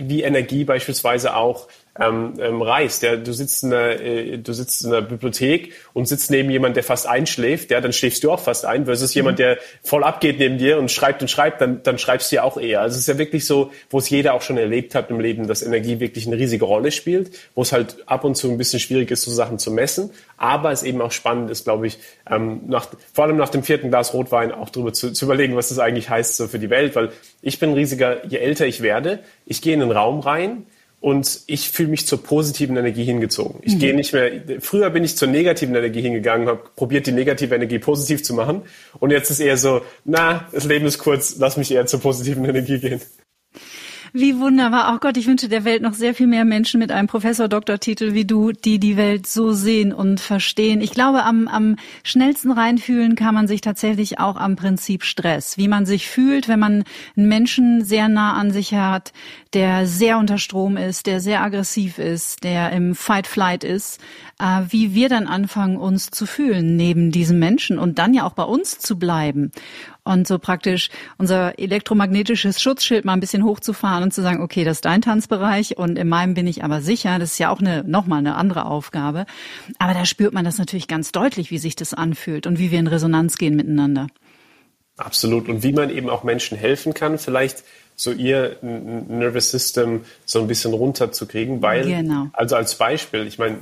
wie Energie beispielsweise auch ähm, ähm, reist. Ja, du sitzt in einer, äh, du sitzt in einer Bibliothek und sitzt neben jemand, der fast einschläft, ja, dann schläfst du auch fast ein, versus mhm. jemand, der voll abgeht neben dir und schreibt und schreibt, dann, dann schreibst du ja auch eher. Also es ist ja wirklich so, wo es jeder auch schon erlebt hat im Leben, dass Energie wirklich eine riesige Rolle spielt, wo es halt ab und zu ein bisschen schwierig ist, so Sachen zu messen, aber es eben auch spannend ist, glaube ich, ähm, nach, vor allem nach dem vierten Glas Rotwein auch darüber zu, zu überlegen, was das eigentlich heißt so für die Welt, weil ich bin riesiger, je älter ich werde, ich gehe in den Raum rein, und ich fühle mich zur positiven Energie hingezogen. Ich mhm. gehe nicht mehr, früher bin ich zur negativen Energie hingegangen, habe probiert, die negative Energie positiv zu machen und jetzt ist eher so, na, das Leben ist kurz, lass mich eher zur positiven Energie gehen. Wie wunderbar. Auch Gott, ich wünsche der Welt noch sehr viel mehr Menschen mit einem Professor-Doktortitel wie du, die die Welt so sehen und verstehen. Ich glaube, am, am schnellsten reinfühlen kann man sich tatsächlich auch am Prinzip Stress. Wie man sich fühlt, wenn man einen Menschen sehr nah an sich hat, der sehr unter Strom ist, der sehr aggressiv ist, der im Fight-Flight ist, äh, wie wir dann anfangen, uns zu fühlen neben diesem Menschen und dann ja auch bei uns zu bleiben und so praktisch unser elektromagnetisches Schutzschild mal ein bisschen hochzufahren und zu sagen, okay, das ist dein Tanzbereich und in meinem bin ich aber sicher. Das ist ja auch eine, nochmal eine andere Aufgabe. Aber da spürt man das natürlich ganz deutlich, wie sich das anfühlt und wie wir in Resonanz gehen miteinander. Absolut. Und wie man eben auch Menschen helfen kann, vielleicht so ihr Nervous System so ein bisschen runterzukriegen, weil, genau. also als Beispiel, ich meine,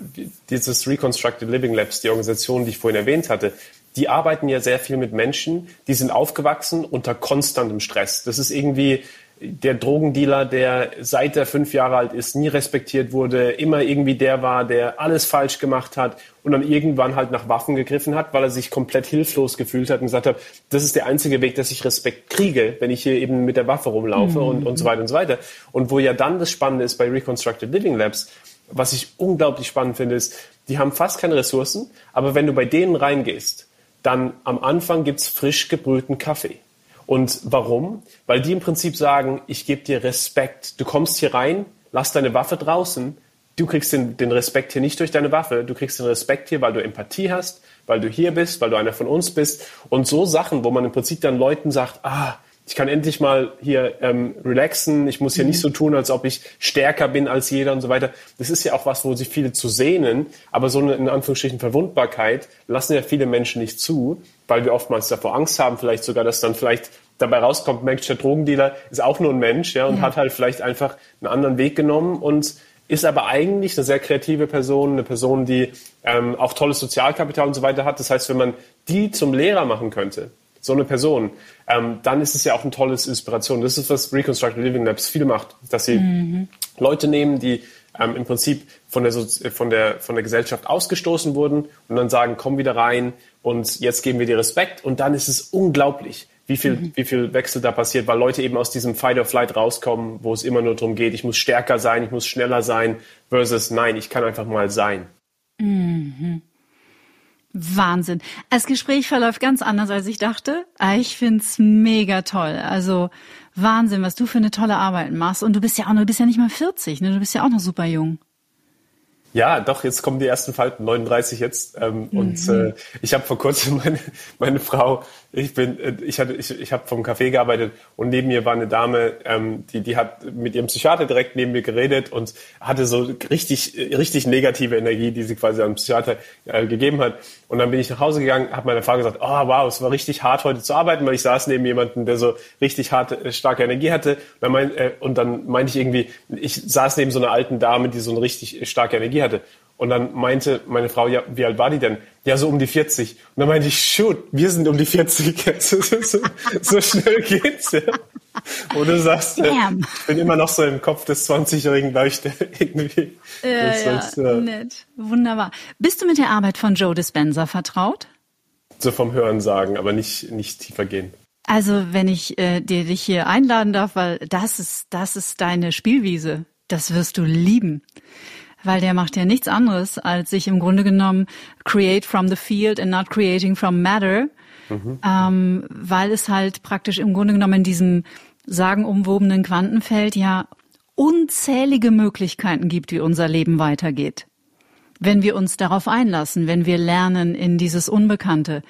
dieses Reconstructed Living Labs, die Organisation, die ich vorhin erwähnt hatte, die arbeiten ja sehr viel mit Menschen, die sind aufgewachsen unter konstantem Stress. Das ist irgendwie der Drogendealer, der seit er fünf Jahre alt ist, nie respektiert wurde, immer irgendwie der war, der alles falsch gemacht hat und dann irgendwann halt nach Waffen gegriffen hat, weil er sich komplett hilflos gefühlt hat und gesagt hat, das ist der einzige Weg, dass ich Respekt kriege, wenn ich hier eben mit der Waffe rumlaufe mhm. und, und so weiter und so weiter. Und wo ja dann das Spannende ist bei Reconstructed Living Labs, was ich unglaublich spannend finde, ist, die haben fast keine Ressourcen, aber wenn du bei denen reingehst, dann am Anfang gibt's frisch gebrühten Kaffee. Und warum? Weil die im Prinzip sagen, ich gebe dir Respekt. Du kommst hier rein, lass deine Waffe draußen. Du kriegst den, den Respekt hier nicht durch deine Waffe. Du kriegst den Respekt hier, weil du Empathie hast, weil du hier bist, weil du einer von uns bist. Und so Sachen, wo man im Prinzip dann Leuten sagt, ah, ich kann endlich mal hier ähm, relaxen, ich muss hier mhm. nicht so tun, als ob ich stärker bin als jeder und so weiter. Das ist ja auch was, wo sich viele zu sehnen, aber so eine in Anführungsstrichen Verwundbarkeit lassen ja viele Menschen nicht zu, weil wir oftmals davor Angst haben, vielleicht sogar, dass dann vielleicht dabei rauskommt, Mensch, der Drogendealer ist auch nur ein Mensch, ja, und ja. hat halt vielleicht einfach einen anderen Weg genommen und ist aber eigentlich eine sehr kreative Person, eine Person, die ähm, auch tolles Sozialkapital und so weiter hat. Das heißt, wenn man die zum Lehrer machen könnte, so eine Person, ähm, dann ist es ja auch eine tolle Inspiration. Das ist, was Reconstructed Living Labs viel macht, dass sie mhm. Leute nehmen, die ähm, im Prinzip von der, von, der, von der Gesellschaft ausgestoßen wurden und dann sagen, komm wieder rein und jetzt geben wir dir Respekt. Und dann ist es unglaublich, wie viel, mhm. wie viel Wechsel da passiert, weil Leute eben aus diesem Fight or Flight rauskommen, wo es immer nur darum geht, ich muss stärker sein, ich muss schneller sein, versus nein, ich kann einfach mal sein. Mhm. Wahnsinn. Das Gespräch verläuft ganz anders, als ich dachte. Ah, ich find's mega toll. Also Wahnsinn, was du für eine tolle Arbeit machst. Und du bist ja auch noch, du bist ja nicht mal 40, ne? Du bist ja auch noch super jung. Ja, doch, jetzt kommen die ersten Falten, 39 jetzt. Ähm, mhm. Und äh, ich habe vor kurzem [laughs] meine, meine Frau, ich bin, äh, ich hatte, ich, ich habe vom Café gearbeitet und neben mir war eine Dame, ähm, die, die hat mit ihrem Psychiater direkt neben mir geredet und hatte so richtig, richtig negative Energie, die sie quasi am Psychiater äh, gegeben hat. Und dann bin ich nach Hause gegangen, habe meiner Frau gesagt, oh wow, es war richtig hart heute zu arbeiten, weil ich saß neben jemandem, der so richtig harte, starke Energie hatte. Und dann, mein, äh, und dann meinte ich irgendwie, ich saß neben so einer alten Dame, die so eine richtig starke Energie hatte. Und dann meinte meine Frau, ja, wie alt war die denn? Ja, so um die 40. Und dann meinte ich, shoot, wir sind um die 40. [laughs] so, so, so schnell geht's, ja. Und du sagst, äh, ich bin immer noch so im Kopf des 20-jährigen Leuchte [laughs] irgendwie. Ja, das ja, heißt, ja, nett. Wunderbar. Bist du mit der Arbeit von Joe Dispenza vertraut? So vom Hören sagen, aber nicht, nicht tiefer gehen. Also, wenn ich äh, dir dich hier einladen darf, weil das ist, das ist deine Spielwiese. Das wirst du lieben weil der macht ja nichts anderes, als sich im Grunde genommen create from the field and not creating from matter, mhm. ähm, weil es halt praktisch im Grunde genommen in diesem sagenumwobenen Quantenfeld ja unzählige Möglichkeiten gibt, wie unser Leben weitergeht. Wenn wir uns darauf einlassen, wenn wir lernen, in dieses Unbekannte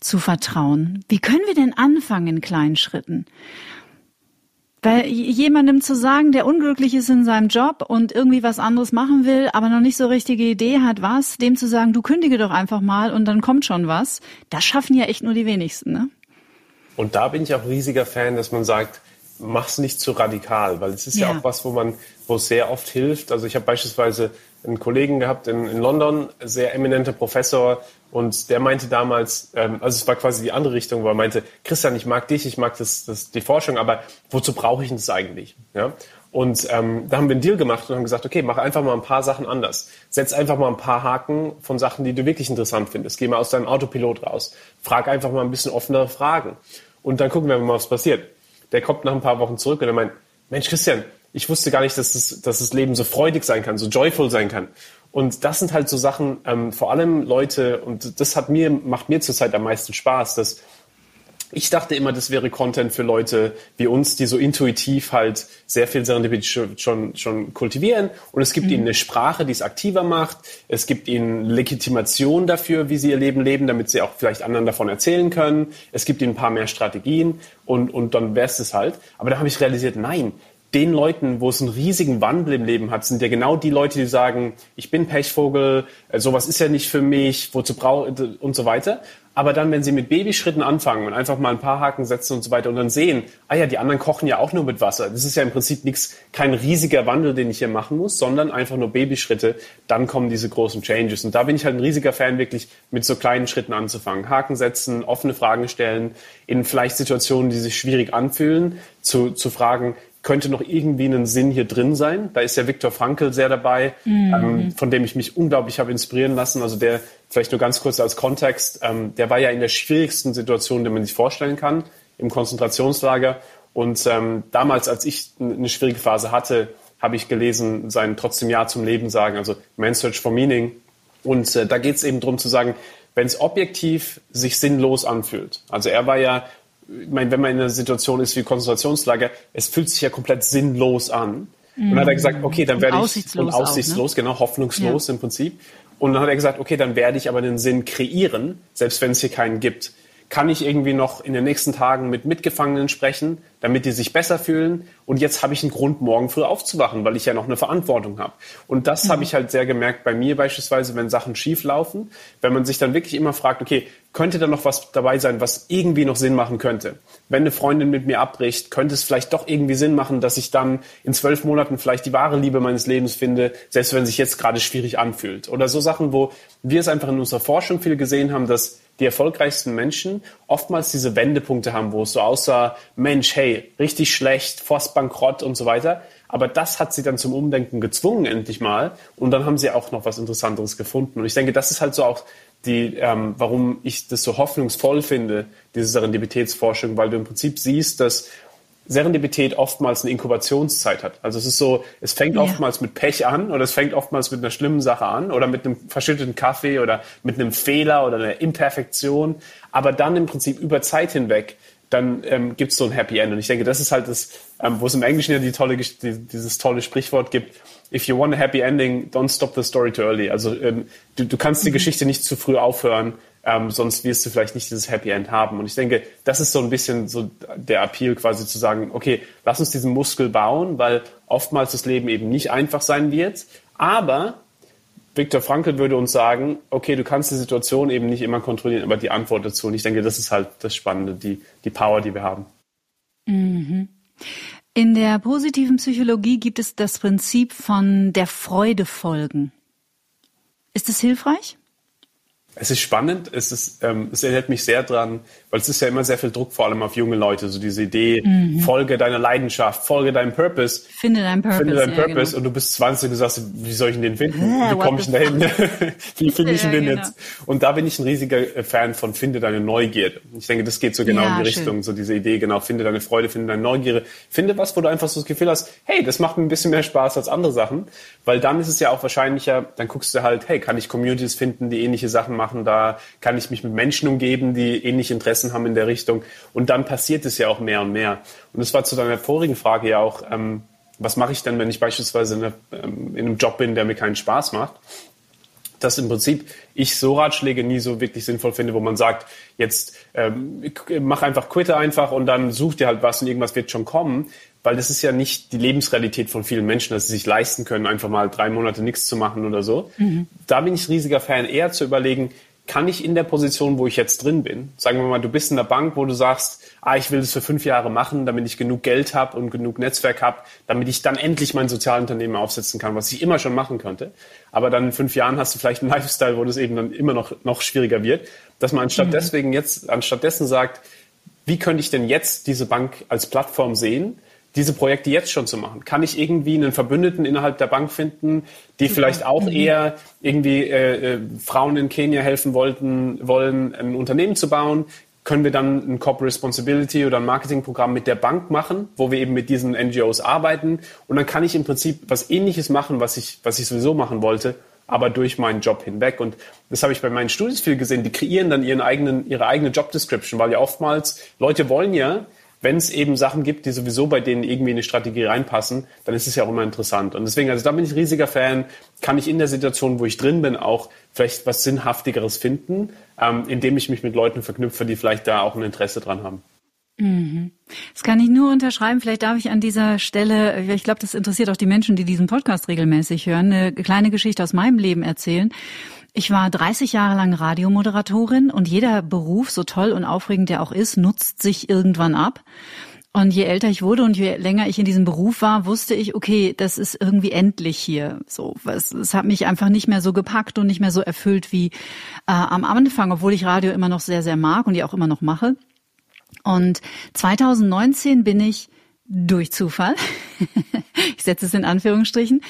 zu vertrauen. Wie können wir denn anfangen in kleinen Schritten? Weil jemandem zu sagen, der unglücklich ist in seinem Job und irgendwie was anderes machen will, aber noch nicht so richtige Idee hat, was, dem zu sagen, du kündige doch einfach mal und dann kommt schon was, das schaffen ja echt nur die wenigsten, ne? Und da bin ich auch riesiger Fan, dass man sagt, mach's nicht zu radikal, weil es ist ja, ja auch was, wo man, wo es sehr oft hilft. Also ich habe beispielsweise einen Kollegen gehabt in, in London, sehr eminenter Professor, und der meinte damals, ähm, also es war quasi die andere Richtung, wo er meinte, Christian, ich mag dich, ich mag das, das, die Forschung, aber wozu brauche ich das eigentlich? Ja? Und ähm, da haben wir einen Deal gemacht und haben gesagt, okay, mach einfach mal ein paar Sachen anders. Setz einfach mal ein paar Haken von Sachen, die du wirklich interessant findest. Geh mal aus deinem Autopilot raus. Frag einfach mal ein bisschen offenere Fragen. Und dann gucken wir mal, was passiert. Der kommt nach ein paar Wochen zurück und er meint, Mensch, Christian, ich wusste gar nicht, dass das, dass das Leben so freudig sein kann, so joyful sein kann. Und das sind halt so Sachen, ähm, vor allem Leute, und das hat mir, macht mir zurzeit am meisten Spaß, dass ich dachte immer, das wäre Content für Leute wie uns, die so intuitiv halt sehr viel Serendipity schon, schon, kultivieren. Und es gibt mhm. ihnen eine Sprache, die es aktiver macht. Es gibt ihnen Legitimation dafür, wie sie ihr Leben leben, damit sie auch vielleicht anderen davon erzählen können. Es gibt ihnen ein paar mehr Strategien und, und dann wär's es halt. Aber da habe ich realisiert, nein, den Leuten, wo es einen riesigen Wandel im Leben hat, sind ja genau die Leute, die sagen, ich bin Pechvogel, äh, sowas ist ja nicht für mich, wozu brauche und so weiter. Aber dann, wenn sie mit Babyschritten anfangen und einfach mal ein paar Haken setzen und so weiter und dann sehen, ah ja, die anderen kochen ja auch nur mit Wasser. Das ist ja im Prinzip nichts, kein riesiger Wandel, den ich hier machen muss, sondern einfach nur Babyschritte. Dann kommen diese großen Changes. Und da bin ich halt ein riesiger Fan, wirklich mit so kleinen Schritten anzufangen. Haken setzen, offene Fragen stellen, in vielleicht Situationen, die sich schwierig anfühlen, zu, zu fragen, könnte noch irgendwie einen Sinn hier drin sein. Da ist ja Viktor Frankl sehr dabei, mhm. ähm, von dem ich mich unglaublich habe inspirieren lassen. Also der, vielleicht nur ganz kurz als Kontext, ähm, der war ja in der schwierigsten Situation, die man sich vorstellen kann, im Konzentrationslager. Und ähm, damals, als ich eine schwierige Phase hatte, habe ich gelesen, sein trotzdem Ja zum Leben sagen, also Man Search for Meaning. Und äh, da geht es eben darum zu sagen, wenn es objektiv sich sinnlos anfühlt. Also er war ja ich meine, wenn man in einer Situation ist wie Konzentrationslager, es fühlt sich ja komplett sinnlos an. Und dann hat er gesagt, okay, dann werde ich aussichtslos, und aussichtslos, auch, ne? genau, hoffnungslos ja. im Prinzip. Und dann hat er gesagt, okay, dann werde ich aber einen Sinn kreieren, selbst wenn es hier keinen gibt. Kann ich irgendwie noch in den nächsten Tagen mit Mitgefangenen sprechen, damit die sich besser fühlen. Und jetzt habe ich einen Grund, morgen früh aufzuwachen, weil ich ja noch eine Verantwortung habe. Und das mhm. habe ich halt sehr gemerkt bei mir beispielsweise, wenn Sachen schief laufen, wenn man sich dann wirklich immer fragt, okay, könnte da noch was dabei sein, was irgendwie noch Sinn machen könnte? Wenn eine Freundin mit mir abbricht, könnte es vielleicht doch irgendwie Sinn machen, dass ich dann in zwölf Monaten vielleicht die wahre Liebe meines Lebens finde, selbst wenn sich jetzt gerade schwierig anfühlt. Oder so Sachen, wo wir es einfach in unserer Forschung viel gesehen haben, dass die erfolgreichsten Menschen oftmals diese Wendepunkte haben, wo es so aussah, Mensch, hey, richtig schlecht, fast bankrott und so weiter. Aber das hat sie dann zum Umdenken gezwungen, endlich mal. Und dann haben sie auch noch was Interessanteres gefunden. Und ich denke, das ist halt so auch die, ähm, warum ich das so hoffnungsvoll finde, diese Serendipitätsforschung, weil du im Prinzip siehst, dass Serendipität oftmals eine Inkubationszeit hat. Also es ist so, es fängt ja. oftmals mit Pech an oder es fängt oftmals mit einer schlimmen Sache an oder mit einem verschütteten Kaffee oder mit einem Fehler oder einer Imperfektion. Aber dann im Prinzip über Zeit hinweg, dann ähm, gibt es so ein Happy End. Und ich denke, das ist halt das, ähm, wo es im Englischen ja die tolle, die, dieses tolle Sprichwort gibt, if you want a happy ending, don't stop the story too early. Also ähm, du, du kannst die mhm. Geschichte nicht zu früh aufhören, ähm, sonst wirst du vielleicht nicht dieses Happy End haben. Und ich denke, das ist so ein bisschen so der Appeal quasi zu sagen, okay, lass uns diesen Muskel bauen, weil oftmals das Leben eben nicht einfach sein wird. Aber Viktor Frankl würde uns sagen, okay, du kannst die Situation eben nicht immer kontrollieren, aber die Antwort dazu. Und ich denke, das ist halt das Spannende, die, die Power, die wir haben. Mhm. In der positiven Psychologie gibt es das Prinzip von der Freude folgen. Ist es hilfreich? Es ist spannend, es, ist, ähm, es erinnert mich sehr dran, weil es ist ja immer sehr viel Druck, vor allem auf junge Leute, so diese Idee, mhm. folge deiner Leidenschaft, folge deinem Purpose. Finde deinen Purpose. Finde deinen Purpose ja, genau. und du bist 20 und sagst, wie soll ich denn den finden? Wie komme ich denn dahin? [laughs] wie finde ich ja, den genau. jetzt? Und da bin ich ein riesiger äh, Fan von finde deine Neugierde. Ich denke, das geht so genau ja, in die schön. Richtung, so diese Idee, genau, finde deine Freude, finde deine Neugierde. Finde was, wo du einfach so das Gefühl hast, hey, das macht mir ein bisschen mehr Spaß als andere Sachen, weil dann ist es ja auch wahrscheinlicher, dann guckst du halt, hey, kann ich Communities finden, die ähnliche Sachen machen, da kann ich mich mit Menschen umgeben, die ähnliche Interessen haben in der Richtung. Und dann passiert es ja auch mehr und mehr. Und das war zu deiner vorigen Frage ja auch, ähm, was mache ich denn, wenn ich beispielsweise in, eine, ähm, in einem Job bin, der mir keinen Spaß macht? dass im Prinzip ich so Ratschläge nie so wirklich sinnvoll finde, wo man sagt, jetzt ähm, mach einfach Quitte einfach und dann such dir halt was und irgendwas wird schon kommen, weil das ist ja nicht die Lebensrealität von vielen Menschen, dass sie sich leisten können, einfach mal drei Monate nichts zu machen oder so. Mhm. Da bin ich riesiger Fan, eher zu überlegen, kann ich in der Position, wo ich jetzt drin bin, sagen wir mal, du bist in der Bank, wo du sagst, ah, ich will das für fünf Jahre machen, damit ich genug Geld habe und genug Netzwerk habe, damit ich dann endlich mein Sozialunternehmen aufsetzen kann, was ich immer schon machen könnte. Aber dann in fünf Jahren hast du vielleicht einen Lifestyle, wo das eben dann immer noch, noch schwieriger wird, dass man anstatt mhm. deswegen jetzt, anstatt dessen sagt, wie könnte ich denn jetzt diese Bank als Plattform sehen, diese Projekte jetzt schon zu machen? Kann ich irgendwie einen Verbündeten innerhalb der Bank finden, die vielleicht auch mhm. eher irgendwie äh, äh, Frauen in Kenia helfen wollten, wollen, ein Unternehmen zu bauen? Können wir dann ein Corporate Responsibility oder ein Marketingprogramm mit der Bank machen, wo wir eben mit diesen NGOs arbeiten? Und dann kann ich im Prinzip was Ähnliches machen, was ich, was ich sowieso machen wollte, aber durch meinen Job hinweg. Und das habe ich bei meinen Studis viel gesehen. Die kreieren dann ihren eigenen, ihre eigene Job Description, weil ja oftmals Leute wollen ja wenn es eben Sachen gibt, die sowieso bei denen irgendwie in die Strategie reinpassen, dann ist es ja auch immer interessant. Und deswegen, also da bin ich riesiger Fan, kann ich in der Situation, wo ich drin bin, auch vielleicht was Sinnhaftigeres finden, ähm, indem ich mich mit Leuten verknüpfe, die vielleicht da auch ein Interesse dran haben. Mhm. Das kann ich nur unterschreiben. Vielleicht darf ich an dieser Stelle, ich glaube, das interessiert auch die Menschen, die diesen Podcast regelmäßig hören, eine kleine Geschichte aus meinem Leben erzählen. Ich war 30 Jahre lang Radiomoderatorin und jeder Beruf, so toll und aufregend der auch ist, nutzt sich irgendwann ab. Und je älter ich wurde und je länger ich in diesem Beruf war, wusste ich, okay, das ist irgendwie endlich hier. So, es, es hat mich einfach nicht mehr so gepackt und nicht mehr so erfüllt wie äh, am Anfang, obwohl ich Radio immer noch sehr, sehr mag und die auch immer noch mache. Und 2019 bin ich durch Zufall, [laughs] ich setze es in Anführungsstrichen,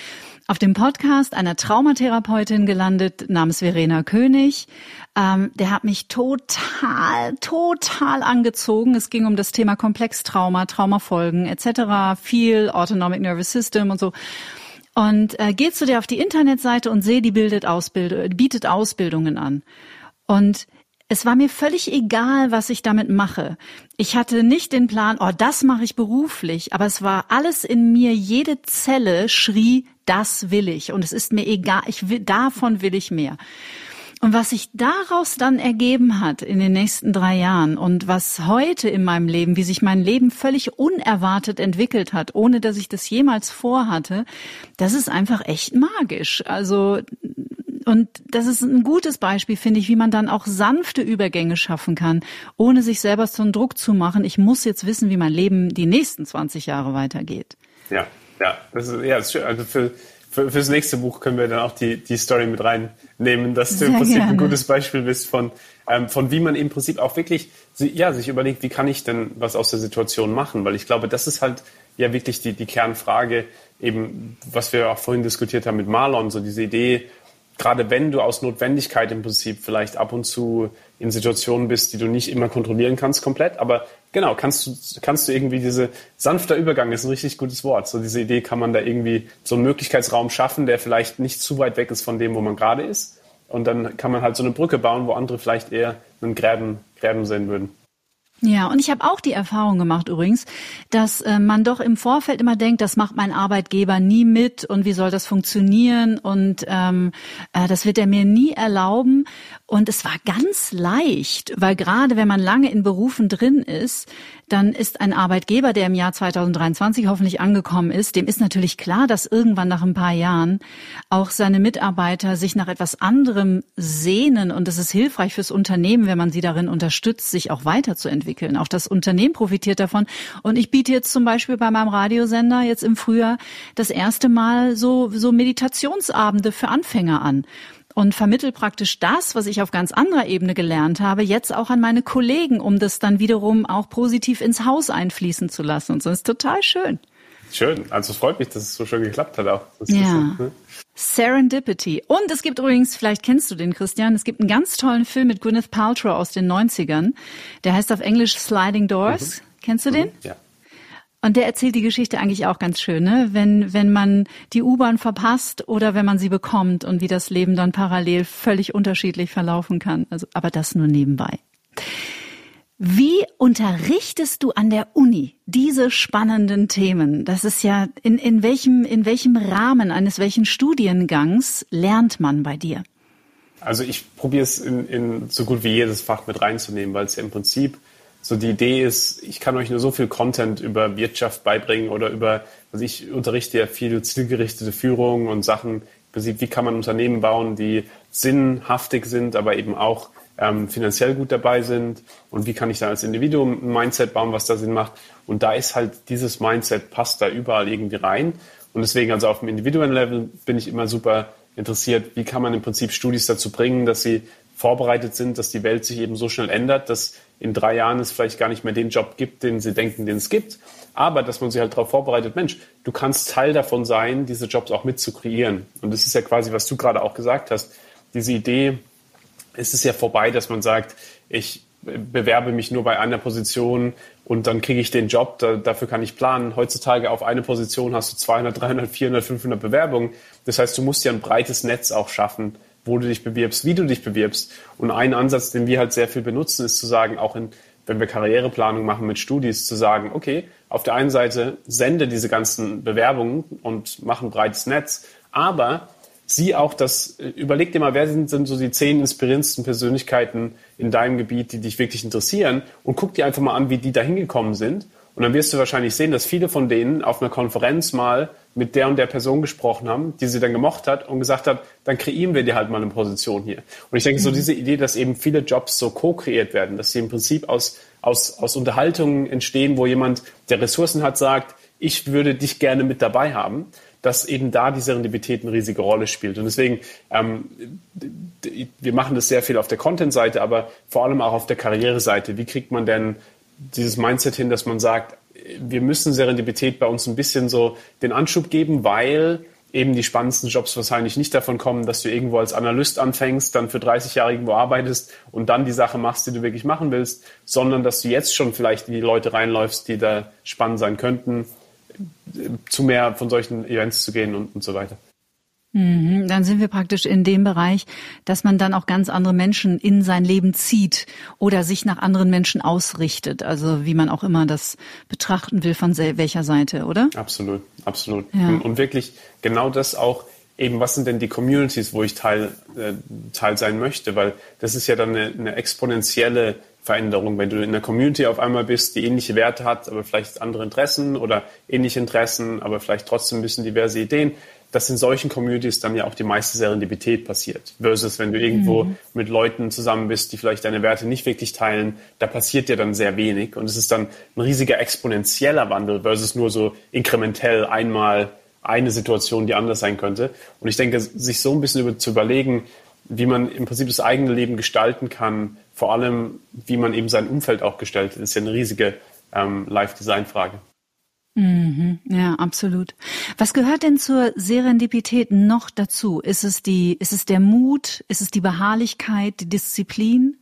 auf dem Podcast einer Traumatherapeutin gelandet namens Verena König. Ähm, der hat mich total, total angezogen. Es ging um das Thema Komplextrauma, Traumafolgen etc., viel Autonomic Nervous System und so. Und äh, geht zu dir auf die Internetseite und sehe, die bildet Ausbild bietet Ausbildungen an. Und es war mir völlig egal, was ich damit mache. Ich hatte nicht den Plan, oh, das mache ich beruflich, aber es war alles in mir, jede Zelle schrie, das will ich und es ist mir egal, ich will, davon will ich mehr. Und was sich daraus dann ergeben hat in den nächsten drei Jahren und was heute in meinem Leben, wie sich mein Leben völlig unerwartet entwickelt hat, ohne dass ich das jemals vorhatte, das ist einfach echt magisch. Also und das ist ein gutes Beispiel, finde ich, wie man dann auch sanfte Übergänge schaffen kann, ohne sich selber so einen Druck zu machen. Ich muss jetzt wissen, wie mein Leben die nächsten 20 Jahre weitergeht. Ja, ja, das ist, ja, das ist schön. Also für, für, fürs nächste Buch können wir dann auch die, die Story mit reinnehmen, dass du im Prinzip gerne. ein gutes Beispiel bist von, ähm, von wie man im Prinzip auch wirklich ja, sich überlegt, wie kann ich denn was aus der Situation machen? Weil ich glaube, das ist halt ja wirklich die, die Kernfrage, eben, was wir auch vorhin diskutiert haben mit Marlon, so diese Idee, gerade wenn du aus Notwendigkeit im Prinzip vielleicht ab und zu in Situationen bist, die du nicht immer kontrollieren kannst komplett, aber genau, kannst du, kannst du irgendwie diese sanfter Übergang ist ein richtig gutes Wort. So diese Idee kann man da irgendwie so einen Möglichkeitsraum schaffen, der vielleicht nicht zu weit weg ist von dem, wo man gerade ist. Und dann kann man halt so eine Brücke bauen, wo andere vielleicht eher einen Gräben, Gräben sehen würden. Ja, und ich habe auch die Erfahrung gemacht übrigens, dass äh, man doch im Vorfeld immer denkt, das macht mein Arbeitgeber nie mit und wie soll das funktionieren und ähm, äh, das wird er mir nie erlauben. Und es war ganz leicht, weil gerade wenn man lange in Berufen drin ist, dann ist ein Arbeitgeber, der im Jahr 2023 hoffentlich angekommen ist, dem ist natürlich klar, dass irgendwann nach ein paar Jahren auch seine Mitarbeiter sich nach etwas anderem sehnen und es ist hilfreich fürs Unternehmen, wenn man sie darin unterstützt, sich auch weiterzuentwickeln. Auch das Unternehmen profitiert davon. Und ich biete jetzt zum Beispiel bei meinem Radiosender jetzt im Frühjahr das erste Mal so, so Meditationsabende für Anfänger an und vermittel praktisch das, was ich auf ganz anderer Ebene gelernt habe, jetzt auch an meine Kollegen, um das dann wiederum auch positiv ins Haus einfließen zu lassen. Und so ist total schön. Schön. Also es freut mich, dass es so schön geklappt hat auch. Das ja. Ne? Serendipity. Und es gibt übrigens, vielleicht kennst du den, Christian, es gibt einen ganz tollen Film mit Gwyneth Paltrow aus den 90ern. Der heißt auf Englisch Sliding Doors. Mhm. Kennst du den? Mhm. Ja. Und der erzählt die Geschichte eigentlich auch ganz schön, ne? wenn, wenn man die U-Bahn verpasst oder wenn man sie bekommt und wie das Leben dann parallel völlig unterschiedlich verlaufen kann. Also, aber das nur nebenbei. Wie unterrichtest du an der Uni diese spannenden Themen? Das ist ja, in, in, welchem, in welchem Rahmen eines welchen Studiengangs lernt man bei dir? Also ich probiere es in, in so gut wie jedes Fach mit reinzunehmen, weil es ja im Prinzip so die Idee ist, ich kann euch nur so viel Content über Wirtschaft beibringen oder über, also ich unterrichte ja viel zielgerichtete Führung und Sachen, wie kann man Unternehmen bauen, die sinnhaftig sind, aber eben auch ähm, finanziell gut dabei sind und wie kann ich dann als Individuum ein Mindset bauen, was da Sinn macht. Und da ist halt dieses Mindset passt da überall irgendwie rein. Und deswegen also auf dem individuellen Level bin ich immer super interessiert, wie kann man im Prinzip Studis dazu bringen, dass sie vorbereitet sind, dass die Welt sich eben so schnell ändert, dass in drei Jahren es vielleicht gar nicht mehr den Job gibt, den sie denken, den es gibt. Aber dass man sich halt darauf vorbereitet, Mensch, du kannst Teil davon sein, diese Jobs auch mit zu kreieren. Und das ist ja quasi, was du gerade auch gesagt hast. Diese Idee, es ist ja vorbei, dass man sagt, ich bewerbe mich nur bei einer Position und dann kriege ich den Job, da, dafür kann ich planen. Heutzutage auf eine Position hast du 200, 300, 400, 500 Bewerbungen. Das heißt, du musst ja ein breites Netz auch schaffen wo du dich bewirbst, wie du dich bewirbst. Und ein Ansatz, den wir halt sehr viel benutzen, ist zu sagen, auch in, wenn wir Karriereplanung machen mit Studis, zu sagen, okay, auf der einen Seite sende diese ganzen Bewerbungen und mach ein breites Netz, aber sieh auch das, überleg dir mal, wer sind, sind so die zehn inspirierendsten Persönlichkeiten in deinem Gebiet, die dich wirklich interessieren und guck dir einfach mal an, wie die da hingekommen sind. Und dann wirst du wahrscheinlich sehen, dass viele von denen auf einer Konferenz mal mit der und der Person gesprochen haben, die sie dann gemocht hat und gesagt hat, dann kreieren wir dir halt mal eine Position hier. Und ich denke, so mhm. diese Idee, dass eben viele Jobs so co-kreiert werden, dass sie im Prinzip aus, aus, aus Unterhaltungen entstehen, wo jemand, der Ressourcen hat, sagt, ich würde dich gerne mit dabei haben, dass eben da die Serendipität eine riesige Rolle spielt. Und deswegen, ähm, wir machen das sehr viel auf der Content-Seite, aber vor allem auch auf der Karriereseite. Wie kriegt man denn dieses Mindset hin, dass man sagt, wir müssen Serendipität bei uns ein bisschen so den Anschub geben, weil eben die spannendsten Jobs wahrscheinlich nicht davon kommen, dass du irgendwo als Analyst anfängst, dann für 30 Jahre irgendwo arbeitest und dann die Sache machst, die du wirklich machen willst, sondern dass du jetzt schon vielleicht in die Leute reinläufst, die da spannend sein könnten, zu mehr von solchen Events zu gehen und, und so weiter. Mhm, dann sind wir praktisch in dem Bereich, dass man dann auch ganz andere Menschen in sein Leben zieht oder sich nach anderen Menschen ausrichtet. Also wie man auch immer das betrachten will, von welcher Seite, oder? Absolut, absolut. Ja. Und, und wirklich genau das auch eben, was sind denn die Communities, wo ich Teil, äh, Teil sein möchte, weil das ist ja dann eine, eine exponentielle Veränderung, wenn du in einer Community auf einmal bist, die ähnliche Werte hat, aber vielleicht andere Interessen oder ähnliche Interessen, aber vielleicht trotzdem ein bisschen diverse Ideen, dass in solchen Communities dann ja auch die meiste Serendipität passiert. Versus wenn du irgendwo mhm. mit Leuten zusammen bist, die vielleicht deine Werte nicht wirklich teilen, da passiert ja dann sehr wenig. Und es ist dann ein riesiger exponentieller Wandel versus nur so inkrementell einmal eine Situation, die anders sein könnte. Und ich denke, sich so ein bisschen über, zu überlegen, wie man im Prinzip das eigene Leben gestalten kann, vor allem wie man eben sein Umfeld auch gestaltet, ist ja eine riesige ähm, Live-Design-Frage. Mhm, ja, absolut. Was gehört denn zur Serendipität noch dazu? Ist es die, ist es der Mut? Ist es die Beharrlichkeit, die Disziplin?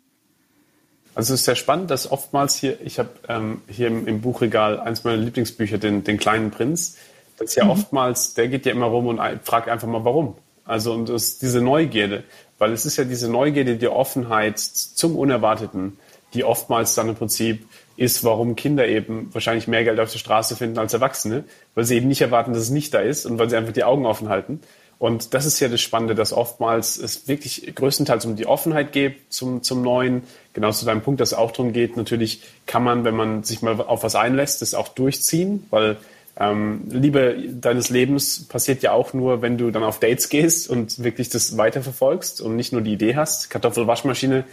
Also es ist sehr spannend, dass oftmals hier, ich habe ähm, hier im, im, Buchregal eins meiner Lieblingsbücher, den, den kleinen Prinz. Das ist ja mhm. oftmals, der geht ja immer rum und fragt einfach mal, warum. Also und das ist diese Neugierde, weil es ist ja diese Neugierde, die Offenheit zum Unerwarteten, die oftmals dann im Prinzip ist, warum Kinder eben wahrscheinlich mehr Geld auf der Straße finden als Erwachsene, weil sie eben nicht erwarten, dass es nicht da ist und weil sie einfach die Augen offen halten. Und das ist ja das Spannende, dass oftmals es wirklich größtenteils um die Offenheit geht zum, zum Neuen. Genau zu deinem Punkt, dass es auch darum geht, natürlich kann man, wenn man sich mal auf was einlässt, das auch durchziehen, weil ähm, Liebe deines Lebens passiert ja auch nur, wenn du dann auf Dates gehst und wirklich das weiterverfolgst und nicht nur die Idee hast. Kartoffelwaschmaschine